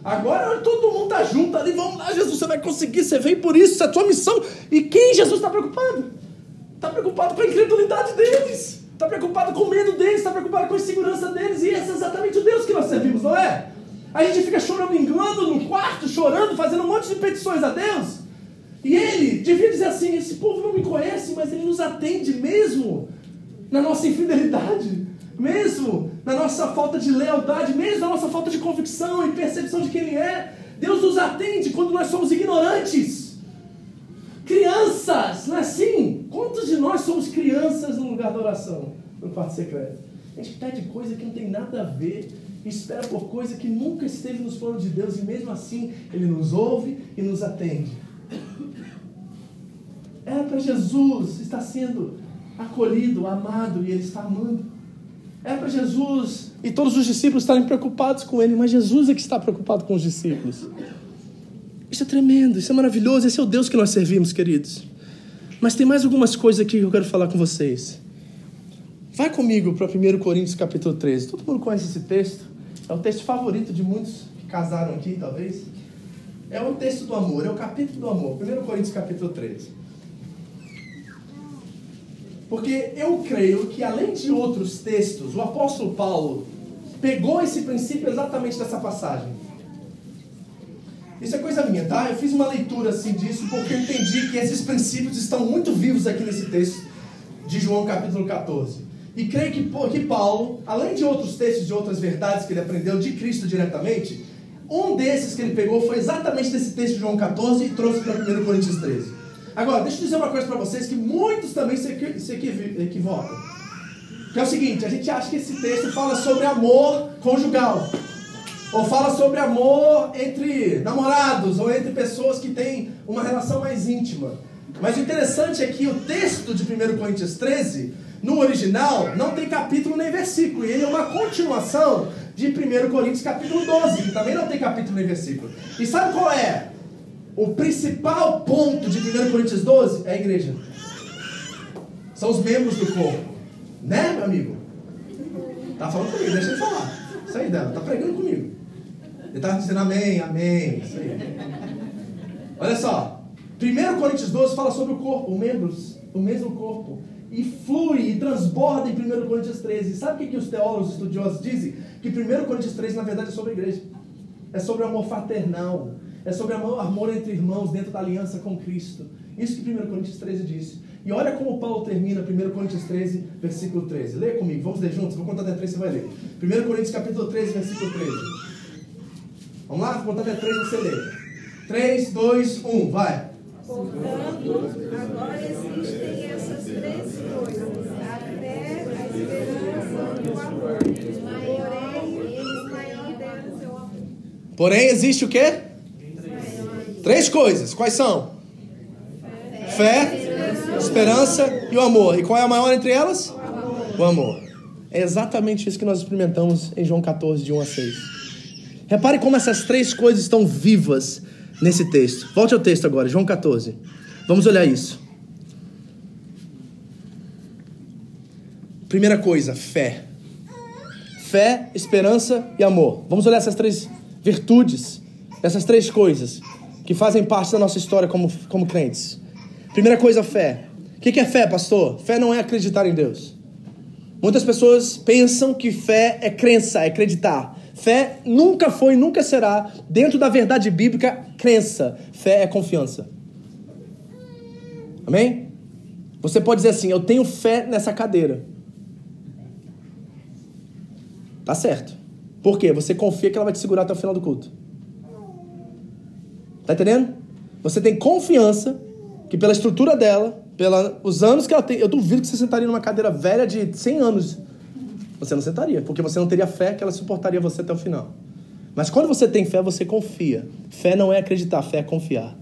Agora todo mundo tá junto ali, vamos lá, Jesus, você vai conseguir, você veio por isso, isso é a tua missão. E quem Jesus está preocupado? Está preocupado com a incredulidade deles. Está preocupado com o medo deles, está preocupado com a insegurança deles. E esse é exatamente o Deus que nós servimos, não é? A gente fica chorando, engano no quarto, chorando, fazendo um monte de petições a Deus. E ele devia dizer assim: esse povo não me conhece, mas ele nos atende mesmo na nossa infidelidade, mesmo na nossa falta de lealdade, mesmo na nossa falta de convicção e percepção de quem ele é. Deus nos atende quando nós somos ignorantes. Crianças, não é assim? Quantos de nós somos crianças no lugar da oração, no quarto secreto? A gente pede coisa que não tem nada a ver, espera por coisa que nunca esteve nos planos de Deus, e mesmo assim Ele nos ouve e nos atende. Era para Jesus estar sendo acolhido, amado, e Ele está amando. Era para Jesus e todos os discípulos estarem preocupados com Ele, mas Jesus é que está preocupado com os discípulos. Isso é tremendo, isso é maravilhoso, esse é o Deus que nós servimos, queridos. Mas tem mais algumas coisas aqui que eu quero falar com vocês. Vai comigo para 1 Coríntios capítulo 13. Todo mundo conhece esse texto? É o texto favorito de muitos que casaram aqui, talvez. É o texto do amor, é o capítulo do amor. 1 Coríntios capítulo 13. Porque eu creio que, além de outros textos, o apóstolo Paulo pegou esse princípio exatamente dessa passagem. Isso é coisa minha, tá? Eu fiz uma leitura assim disso porque eu entendi que esses princípios estão muito vivos aqui nesse texto de João capítulo 14. E creio que, que Paulo, além de outros textos, de outras verdades que ele aprendeu de Cristo diretamente, um desses que ele pegou foi exatamente desse texto de João 14 e trouxe para 1 Coríntios 13. Agora, deixa eu dizer uma coisa para vocês que muitos também se, equi se equivocam. Que é o seguinte, a gente acha que esse texto fala sobre amor conjugal. Ou fala sobre amor entre namorados, ou entre pessoas que têm uma relação mais íntima. Mas o interessante é que o texto de 1 Coríntios 13, no original, não tem capítulo nem versículo. E ele é uma continuação de 1 Coríntios capítulo 12, que também não tem capítulo nem versículo. E sabe qual é o principal ponto de 1 Coríntios 12? É a igreja. São os membros do corpo. Né, meu amigo? Tá falando comigo, deixa ele falar. Isso aí, dela, tá pregando comigo. Ele estava dizendo amém, amém. Isso aí. Olha só. 1 Coríntios 12 fala sobre o corpo, membros, o mesmo corpo. E flui e transborda em 1 Coríntios 13. Sabe o que, que os teólogos estudiosos dizem? Que 1 Coríntios 13, na verdade, é sobre a igreja. É sobre o amor fraternal. É sobre amor, amor entre irmãos dentro da aliança com Cristo. Isso que 1 Coríntios 13 diz. E olha como Paulo termina 1 Coríntios 13, versículo 13. Leia comigo, vamos ler juntos. Vou contar até 3, você vai ler. 1 Coríntios capítulo 13, versículo 13. Vamos lá? Vou contar até 3 você lê. 3, 2, 1, vai. Portanto, agora existem essas três coisas: a fé, a esperança e o amor. Porém, eles maior delas é o amor. Porém, existe o quê? Três coisas. Quais são? Fé, esperança e o amor. E qual é a maior entre elas? O amor. É exatamente isso que nós experimentamos em João 14, de 1 a 6. Repare como essas três coisas estão vivas nesse texto. Volte ao texto agora, João 14. Vamos olhar isso. Primeira coisa, fé. Fé, esperança e amor. Vamos olhar essas três virtudes, essas três coisas que fazem parte da nossa história como, como crentes. Primeira coisa, fé. O que é fé, pastor? Fé não é acreditar em Deus. Muitas pessoas pensam que fé é crença, é acreditar. Fé nunca foi, nunca será, dentro da verdade bíblica, crença. Fé é confiança. Amém? Você pode dizer assim: Eu tenho fé nessa cadeira. Tá certo. Por quê? Você confia que ela vai te segurar até o final do culto. Tá entendendo? Você tem confiança que pela estrutura dela, pelos anos que ela tem, eu duvido que você sentaria numa cadeira velha de 100 anos. Você não sentaria, porque você não teria fé que ela suportaria você até o final. Mas quando você tem fé, você confia. Fé não é acreditar, fé é confiar.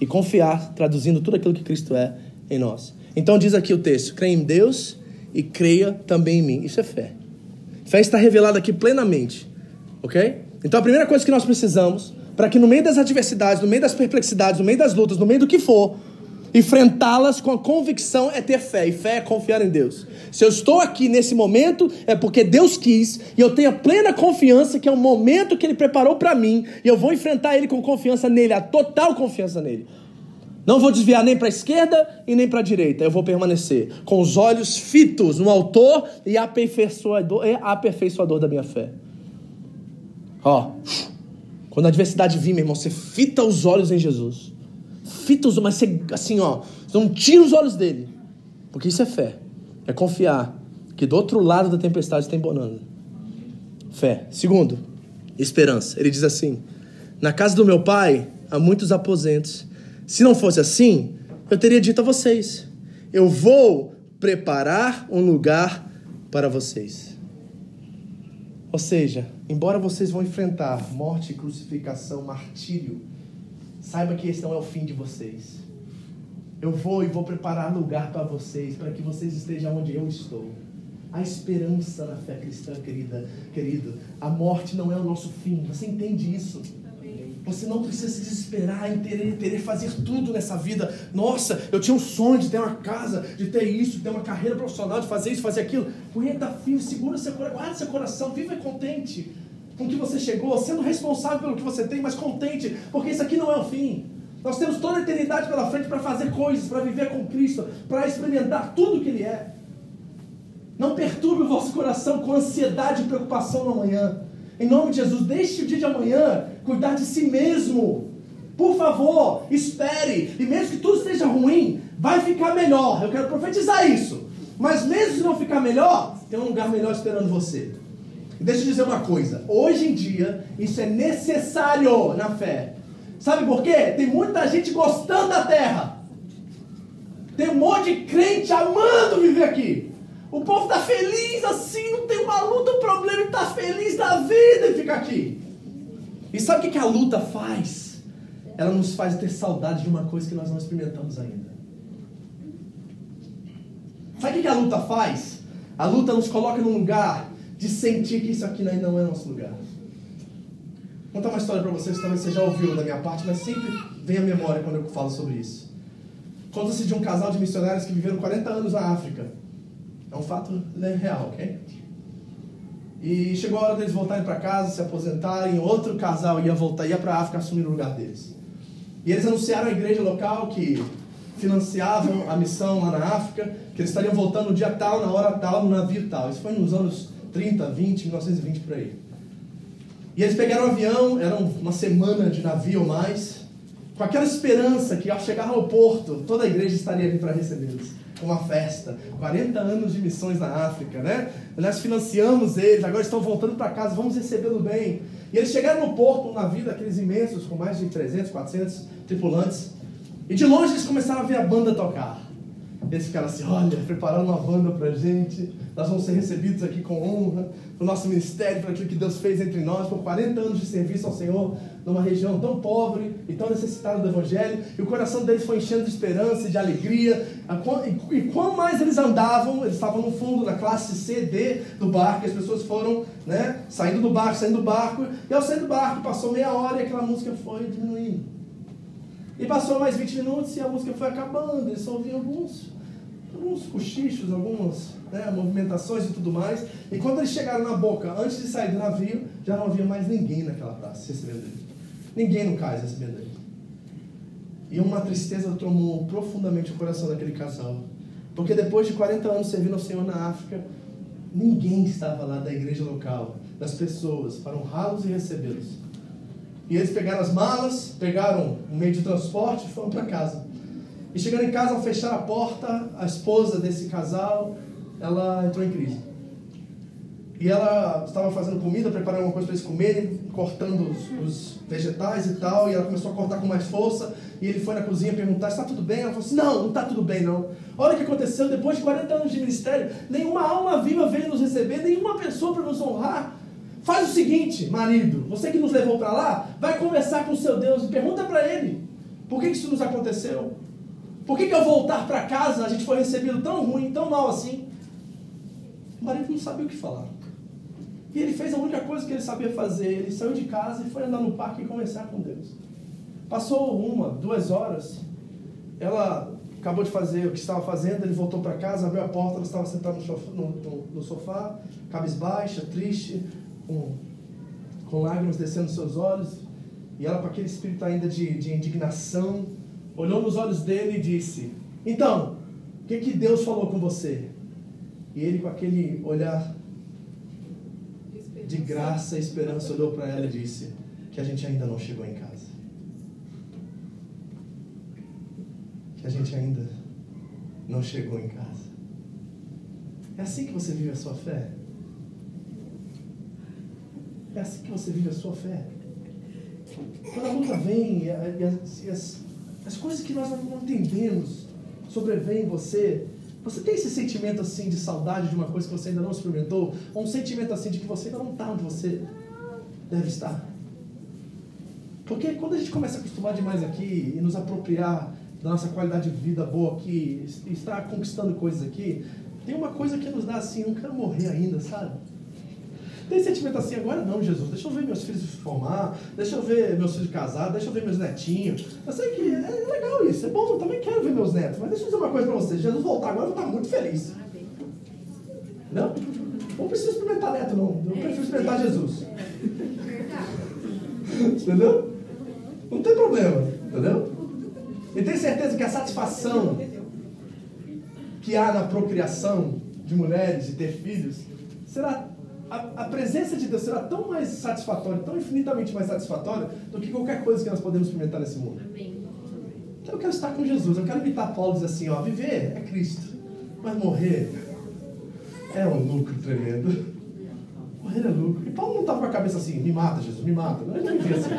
E confiar, traduzindo tudo aquilo que Cristo é em nós. Então diz aqui o texto: creia em Deus e creia também em mim. Isso é fé. Fé está revelada aqui plenamente. Ok? Então a primeira coisa que nós precisamos para que no meio das adversidades, no meio das perplexidades, no meio das lutas, no meio do que for, enfrentá-las com a convicção é ter fé, e fé é confiar em Deus. Se eu estou aqui nesse momento, é porque Deus quis, e eu tenho a plena confiança que é o momento que Ele preparou para mim, e eu vou enfrentar Ele com confiança nele, a total confiança nele. Não vou desviar nem para a esquerda e nem para a direita. Eu vou permanecer com os olhos fitos no autor e aperfeiçoador, e aperfeiçoador da minha fé. Ó, quando a adversidade vir, meu irmão, você fita os olhos em Jesus. Fita os mas você, assim, ó, não tira os olhos dele. Porque isso é fé. É confiar que do outro lado da tempestade tem bonança. Fé. Segundo, esperança. Ele diz assim: Na casa do meu pai há muitos aposentos. Se não fosse assim, eu teria dito a vocês: Eu vou preparar um lugar para vocês. Ou seja, embora vocês vão enfrentar morte, crucificação, martírio, saiba que esse não é o fim de vocês. Eu vou e vou preparar lugar para vocês, para que vocês estejam onde eu estou. A esperança na fé cristã, querida, querido. A morte não é o nosso fim. Você entende isso? Você não precisa se desesperar em querer, querer fazer tudo nessa vida. Nossa, eu tinha um sonho de ter uma casa, de ter isso, de ter uma carreira profissional, de fazer isso, fazer aquilo. Aguenta firme, segura seu coração, guarda seu coração, viva contente com o que você chegou, sendo responsável pelo que você tem, mas contente, porque isso aqui não é o fim. Nós temos toda a eternidade pela frente para fazer coisas, para viver com Cristo, para experimentar tudo que Ele é. Não perturbe o vosso coração com ansiedade e preocupação no amanhã. Em nome de Jesus, deixe o dia de amanhã cuidar de si mesmo. Por favor, espere. E mesmo que tudo esteja ruim, vai ficar melhor. Eu quero profetizar isso. Mas mesmo se não ficar melhor, tem um lugar melhor esperando você. E deixa eu dizer uma coisa. Hoje em dia, isso é necessário na fé. Sabe por quê? Tem muita gente gostando da terra. Tem um monte de crente amando viver aqui. O povo está feliz assim, não tem uma luta, um problema, está feliz da vida e fica aqui. E sabe o que, que a luta faz? Ela nos faz ter saudade de uma coisa que nós não experimentamos ainda. Sabe o que, que a luta faz? A luta nos coloca num lugar de sentir que isso aqui ainda não é nosso lugar. Vou contar uma história para vocês, talvez você já ouviu da minha parte, mas sempre vem à memória quando eu falo sobre isso. Conta-se de um casal de missionários que viveram 40 anos na África. É um fato real, ok? E chegou a hora deles voltarem para casa, se aposentarem. Outro casal ia voltar, ia para a África assumir o lugar deles. E eles anunciaram à igreja local que financiavam a missão lá na África, que eles estariam voltando no dia tal, na hora tal, no navio tal. Isso foi nos anos 30, 20, 1920 por aí. E eles pegaram um avião, era uma semana de navio ou mais, com aquela esperança que ao chegar ao porto, toda a igreja estaria ali para recebê-los uma festa. 40 anos de missões na África, né? Nós financiamos eles, agora estão voltando para casa, vamos recebê-lo bem. E eles chegaram no porto, um navio daqueles imensos, com mais de 300, 400 tripulantes. E de longe eles começaram a ver a banda tocar. Eles ficaram assim: olha, prepararam uma banda para gente, nós vamos ser recebidos aqui com honra, para o nosso ministério, para aquilo que Deus fez entre nós, por 40 anos de serviço ao Senhor, numa região tão pobre e tão necessitada do Evangelho, e o coração deles foi enchendo de esperança e de alegria. E quanto mais eles andavam, eles estavam no fundo, na classe C, D do barco, e as pessoas foram né, saindo do barco, saindo do barco, e ao sair do barco, passou meia hora e aquela música foi diminuindo. E passou mais 20 minutos e a música foi acabando, eles só ouviam alguns alguns cochichos, algumas né, movimentações e tudo mais. E quando eles chegaram na boca, antes de sair do navio, já não havia mais ninguém naquela praça recebendo ele. Ninguém no cais recebendo ele. E uma tristeza tomou profundamente o coração daquele casal. Porque depois de 40 anos servindo ao Senhor na África, ninguém estava lá da igreja local, das pessoas, para honrá-los e recebê-los. E eles pegaram as malas, pegaram um meio de transporte e foram para casa. E chegando em casa, ao fechar a porta, a esposa desse casal, ela entrou em crise. E ela estava fazendo comida, preparando alguma coisa para eles comerem, cortando os, os, vegetais e tal, e ela começou a cortar com mais força, e ele foi na cozinha perguntar, está tudo bem? Ela falou assim, não, não está tudo bem não. Olha o que aconteceu, depois de 40 anos de ministério, nenhuma alma viva veio nos receber, nenhuma pessoa para nos honrar. Faz o seguinte, marido, você que nos levou para lá, vai conversar com o seu Deus e pergunta para ele, por que isso nos aconteceu? Por que, que ao voltar para casa a gente foi recebido tão ruim, tão mal assim? O marido não sabia o que falar. E ele fez a única coisa que ele sabia fazer. Ele saiu de casa e foi andar no parque e conversar com Deus. Passou uma, duas horas. Ela acabou de fazer o que estava fazendo. Ele voltou para casa, abriu a porta. Ela estava sentada no no sofá cabisbaixa, triste, com, com lágrimas descendo nos seus olhos. E ela, com aquele espírito ainda de, de indignação, olhou nos olhos dele e disse: Então, o que, que Deus falou com você? E ele, com aquele olhar de graça e esperança, olhou para ela e disse: Que a gente ainda não chegou em casa. Que a gente ainda não chegou em casa. É assim que você vive a sua fé? É assim que você vive a sua fé? Quando a luta vem e, as, e as, as coisas que nós não entendemos sobrevêm você, você tem esse sentimento assim de saudade de uma coisa que você ainda não experimentou? Ou um sentimento assim de que você ainda não está onde você deve estar? Porque quando a gente começa a acostumar demais aqui e nos apropriar da nossa qualidade de vida boa aqui, e estar conquistando coisas aqui, tem uma coisa que nos dá assim, não quero morrer ainda, sabe? Tem sentimento assim, agora não, Jesus, deixa eu ver meus filhos se formar, deixa eu ver meus filhos casados, deixa eu ver meus netinhos. Eu sei que é legal isso, é bom, eu também quero ver meus netos, mas deixa eu dizer uma coisa pra vocês, Jesus voltar agora eu vou estar muito feliz. Não? Não preciso experimentar neto, não. Eu prefiro experimentar Jesus. Entendeu? Não tem problema, entendeu? E tem certeza que a satisfação que há na procriação de mulheres e ter filhos será a, a, presença de Deus será tão mais satisfatória, tão infinitamente mais satisfatória do que qualquer coisa que nós podemos experimentar nesse mundo. Então eu quero estar com Jesus, eu quero imitar Paulo e dizer assim, ó, viver é Cristo, mas morrer é um lucro tremendo. Morrer é lucro. E Paulo não estava com a cabeça assim, me mata, Jesus, me mata. Ele não vivia assim.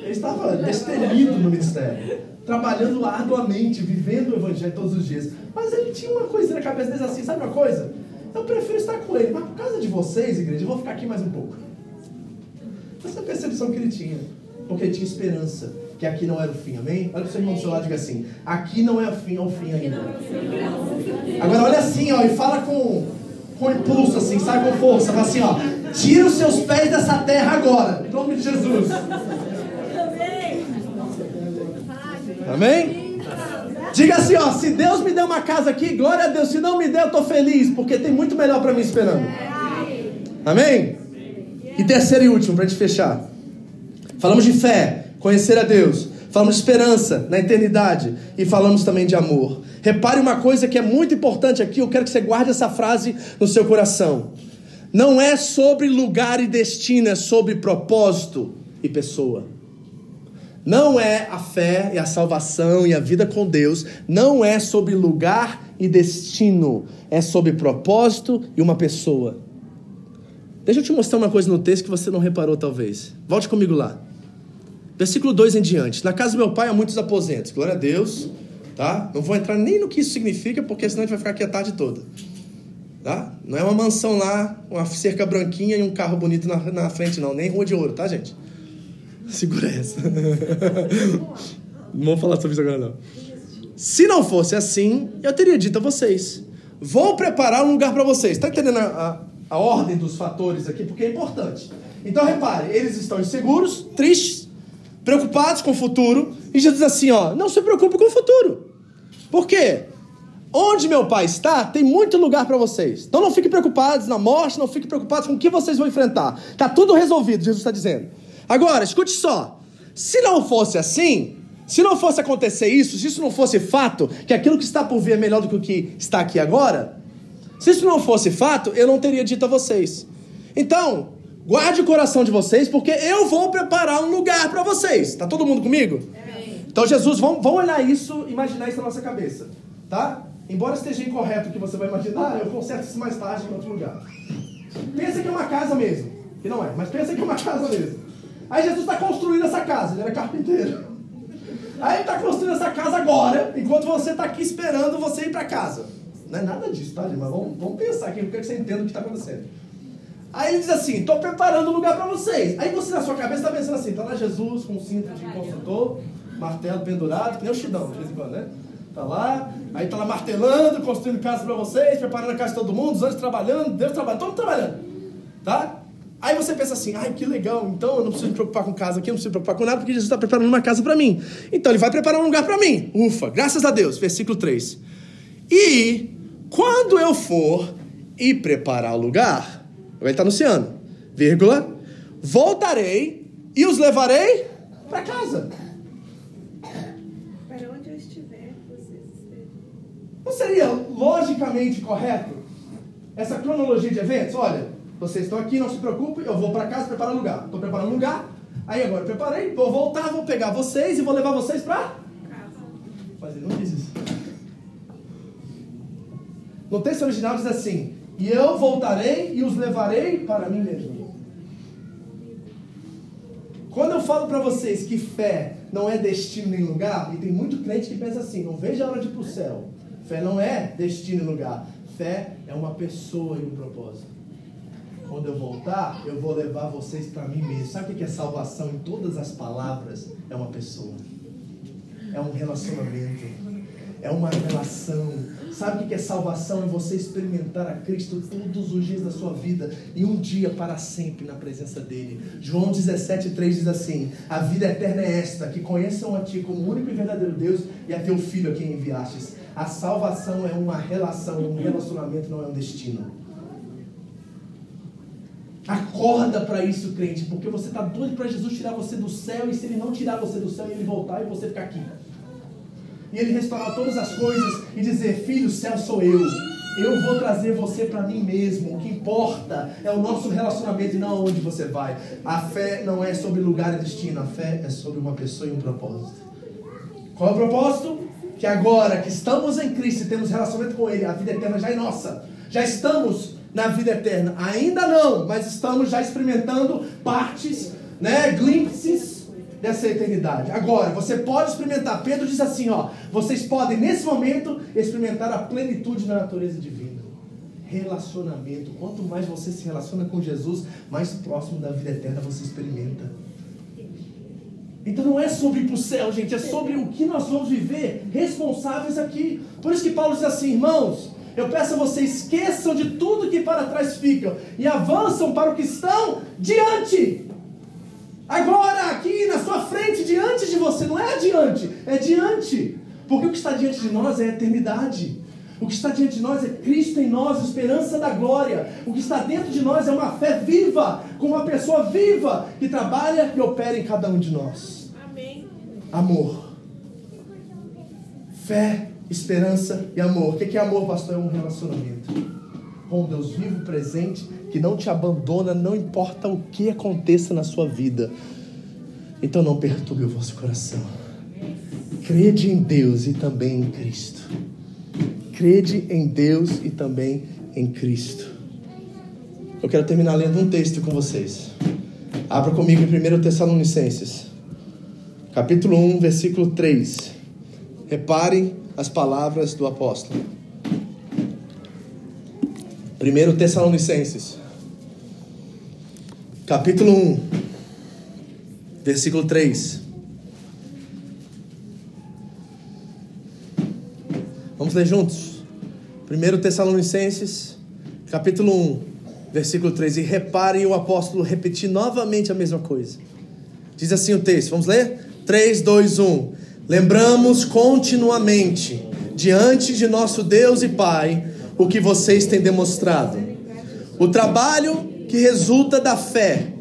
Ele estava destemido no ministério, trabalhando arduamente, vivendo o evangelho todos os dias. Mas ele tinha uma coisa na cabeça dele assim, sabe uma coisa? Eu prefiro estar com ele, mas por causa de vocês, igreja, eu vou ficar aqui mais um pouco. Essa é a percepção que ele tinha. Porque ele tinha esperança que aqui não era o fim, amém? Olha para o seu irmão do seu lado e diga assim: aqui não é o fim, é o fim ainda. Agora olha assim, ó, e fala com, com impulso, assim, sai com força, fala assim, ó, tira os seus pés dessa terra agora, em nome de Jesus. Amém? Diga assim, ó, se Deus me deu uma casa aqui, glória a Deus. Se não me der, eu estou feliz, porque tem muito melhor para mim esperando. Amém? E terceiro e último, para gente fechar. Falamos de fé, conhecer a Deus. Falamos de esperança na eternidade. E falamos também de amor. Repare uma coisa que é muito importante aqui. Eu quero que você guarde essa frase no seu coração. Não é sobre lugar e destino, é sobre propósito e pessoa. Não é a fé e a salvação e a vida com Deus, não é sobre lugar e destino, é sobre propósito e uma pessoa. Deixa eu te mostrar uma coisa no texto que você não reparou, talvez. Volte comigo lá. Versículo 2 em diante. Na casa do meu pai há muitos aposentos. Glória a Deus. Tá? Não vou entrar nem no que isso significa, porque senão a gente vai ficar aqui a tarde toda. Tá? Não é uma mansão lá, uma cerca branquinha e um carro bonito na, na frente, não. Nem rua de ouro, tá, gente? Segura essa. Não vamos falar sobre isso agora, não. Se não fosse assim, eu teria dito a vocês: vou preparar um lugar para vocês. Está entendendo a, a, a, ordem dos fatores aqui? Porque é importante. Então, repare: eles estão inseguros, tristes, preocupados com o futuro. E Jesus diz assim: ó, não se preocupe com o futuro. Por quê? Onde meu pai está, tem muito lugar para vocês. Então não fiquem preocupados na morte, não fiquem preocupados com o que vocês vão enfrentar. Está tudo resolvido, Jesus está dizendo. Agora, escute só. Se não fosse assim, se não fosse acontecer isso, se isso não fosse fato, que aquilo que está por vir é melhor do que o que está aqui agora, se isso não fosse fato, eu não teria dito a vocês. Então, guarde o coração de vocês, porque eu vou preparar um lugar para vocês. Tá todo mundo comigo? Então, Jesus, vamos, vamos olhar isso, imaginar isso na nossa cabeça, tá? Embora esteja incorreto o que você vai imaginar, eu conserto isso mais tarde em outro lugar. Pensa que é uma casa mesmo, que não é, mas pensa que é uma casa mesmo. Aí Jesus está construindo essa casa, ele era carpinteiro. Aí ele está construindo essa casa agora, enquanto você está aqui esperando você ir para casa. Não é nada disso, tá? Mas vamos, vamos pensar aqui, eu quero que você entenda o que está acontecendo. Aí ele diz assim: estou preparando um lugar para vocês. Aí você na sua cabeça está pensando assim: está lá Jesus com um cinto de construtor, martelo pendurado, que nem o Chidão, de vez em quando, né? Está lá, aí está lá martelando, construindo casa para vocês, preparando a casa de todo mundo, os anjos trabalhando, Deus trabalhando, todo mundo trabalhando. Tá? Aí você pensa assim, ai que legal, então eu não preciso me preocupar com casa aqui, eu não preciso me preocupar com nada, porque Jesus está preparando uma casa para mim. Então ele vai preparar um lugar para mim. Ufa, graças a Deus. Versículo 3. E quando eu for e preparar o lugar, ele está anunciando, vírgula, voltarei e os levarei para casa. Para onde eu estiver, vocês. Não seria logicamente correto essa cronologia de eventos? Olha, vocês estão aqui, não se preocupem, eu vou para casa preparar lugar. Estou preparando lugar, aí agora eu preparei, vou voltar, vou pegar vocês e vou levar vocês para Mas ele não diz isso. No texto original diz assim: E eu voltarei e os levarei para mim mesmo. Quando eu falo para vocês que fé não é destino nem lugar, e tem muito crente que pensa assim: não veja a hora de ir para o céu. Fé não é destino e lugar. Fé é uma pessoa e um propósito. Quando eu voltar, eu vou levar vocês para mim mesmo. Sabe o que é salvação em todas as palavras? É uma pessoa. É um relacionamento. É uma relação. Sabe o que é salvação? É você experimentar a Cristo todos os dias da sua vida e um dia para sempre na presença dele. João 17, 3 diz assim: A vida eterna é esta, que conheçam a ti como único e verdadeiro Deus e a teu filho a quem enviastes. A salvação é uma relação, um relacionamento, não é um destino. Acorda para isso, crente, porque você está doido para Jesus tirar você do céu e se ele não tirar você do céu ele voltar e você ficar aqui. E ele restaurar todas as coisas e dizer: Filho, o céu sou eu. Eu vou trazer você para mim mesmo. O que importa é o nosso relacionamento e não onde você vai. A fé não é sobre lugar e destino, a fé é sobre uma pessoa e um propósito. Qual é o propósito? Que agora que estamos em Cristo e temos relacionamento com Ele, a vida eterna já é nossa. Já estamos na vida eterna. Ainda não, mas estamos já experimentando partes, né, glimpses dessa eternidade. Agora, você pode experimentar. Pedro diz assim, ó, vocês podem nesse momento experimentar a plenitude da natureza divina. Relacionamento. Quanto mais você se relaciona com Jesus, mais próximo da vida eterna você experimenta. Então não é sobre ir para o céu, gente, é sobre o que nós vamos viver responsáveis aqui. Por isso que Paulo diz assim, irmãos, eu peço a vocês, esqueçam de tudo que para trás fica e avançam para o que estão diante. Agora, aqui na sua frente, diante de você, não é adiante, é diante. Porque o que está diante de nós é a eternidade. O que está diante de nós é Cristo em nós, esperança da glória. O que está dentro de nós é uma fé viva, com uma pessoa viva que trabalha e opera em cada um de nós. Amém. Amor. Fé, esperança e amor. O que é amor, pastor? É um relacionamento com Deus vivo, presente, que não te abandona, não importa o que aconteça na sua vida. Então não perturbe o vosso coração. Crede em Deus e também em Cristo. Crede em Deus e também em Cristo. Eu quero terminar lendo um texto com vocês. Abra comigo em 1 Tessalonicenses, capítulo 1, versículo 3. Reparem as palavras do apóstolo. 1 Tessalonicenses, capítulo 1, versículo 3. Vamos ler juntos? 1 Tessalonicenses, capítulo 1, versículo 3. E reparem o apóstolo repetir novamente a mesma coisa. Diz assim o texto, vamos ler? 3, 2, 1. Lembramos continuamente, diante de nosso Deus e Pai, o que vocês têm demonstrado. O trabalho que resulta da fé,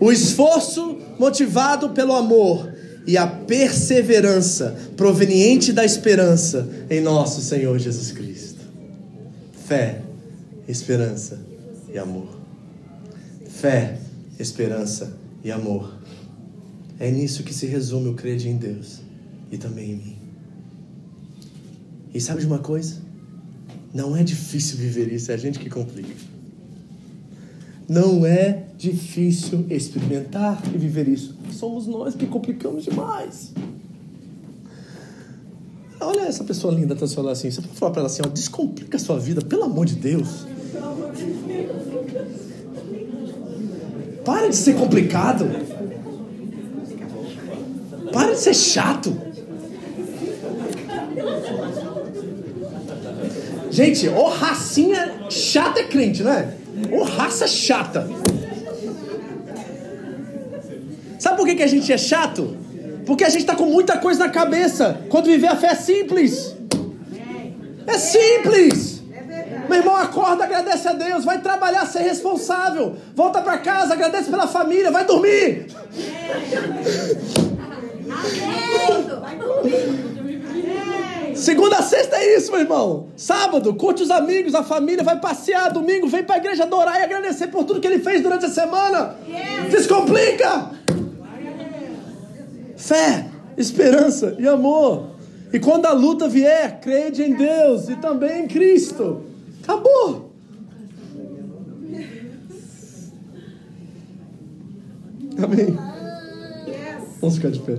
o esforço motivado pelo amor e a perseverança proveniente da esperança em nosso Senhor Jesus Cristo. Fé, esperança e amor. Fé, esperança e amor. É nisso que se resume o crer em Deus e também em mim. E sabe de uma coisa? Não é difícil viver isso, é a gente que complica. Não é difícil experimentar e viver isso. Somos nós que complicamos demais. Olha essa pessoa linda tá falando assim. Você pode falar para ela assim: ó, descomplica a sua vida, pelo amor de Deus. Para de ser complicado. Para de ser chato. Gente, ô racinha chata é crente, né? Ô raça chata. Sabe por que, que a gente é chato? Porque a gente está com muita coisa na cabeça. Quando viver a fé é simples. É simples. Meu irmão, acorda, agradece a Deus. Vai trabalhar, ser responsável. Volta para casa, agradece pela família. Vai dormir. Vai dormir. Segunda a sexta é isso, meu irmão. Sábado, curte os amigos, a família, vai passear. Domingo, vem para a igreja adorar e agradecer por tudo que ele fez durante a semana. Descomplica. Fé, esperança e amor. E quando a luta vier, crede em Deus e também em Cristo. Acabou. Amém. Vamos ficar de pé.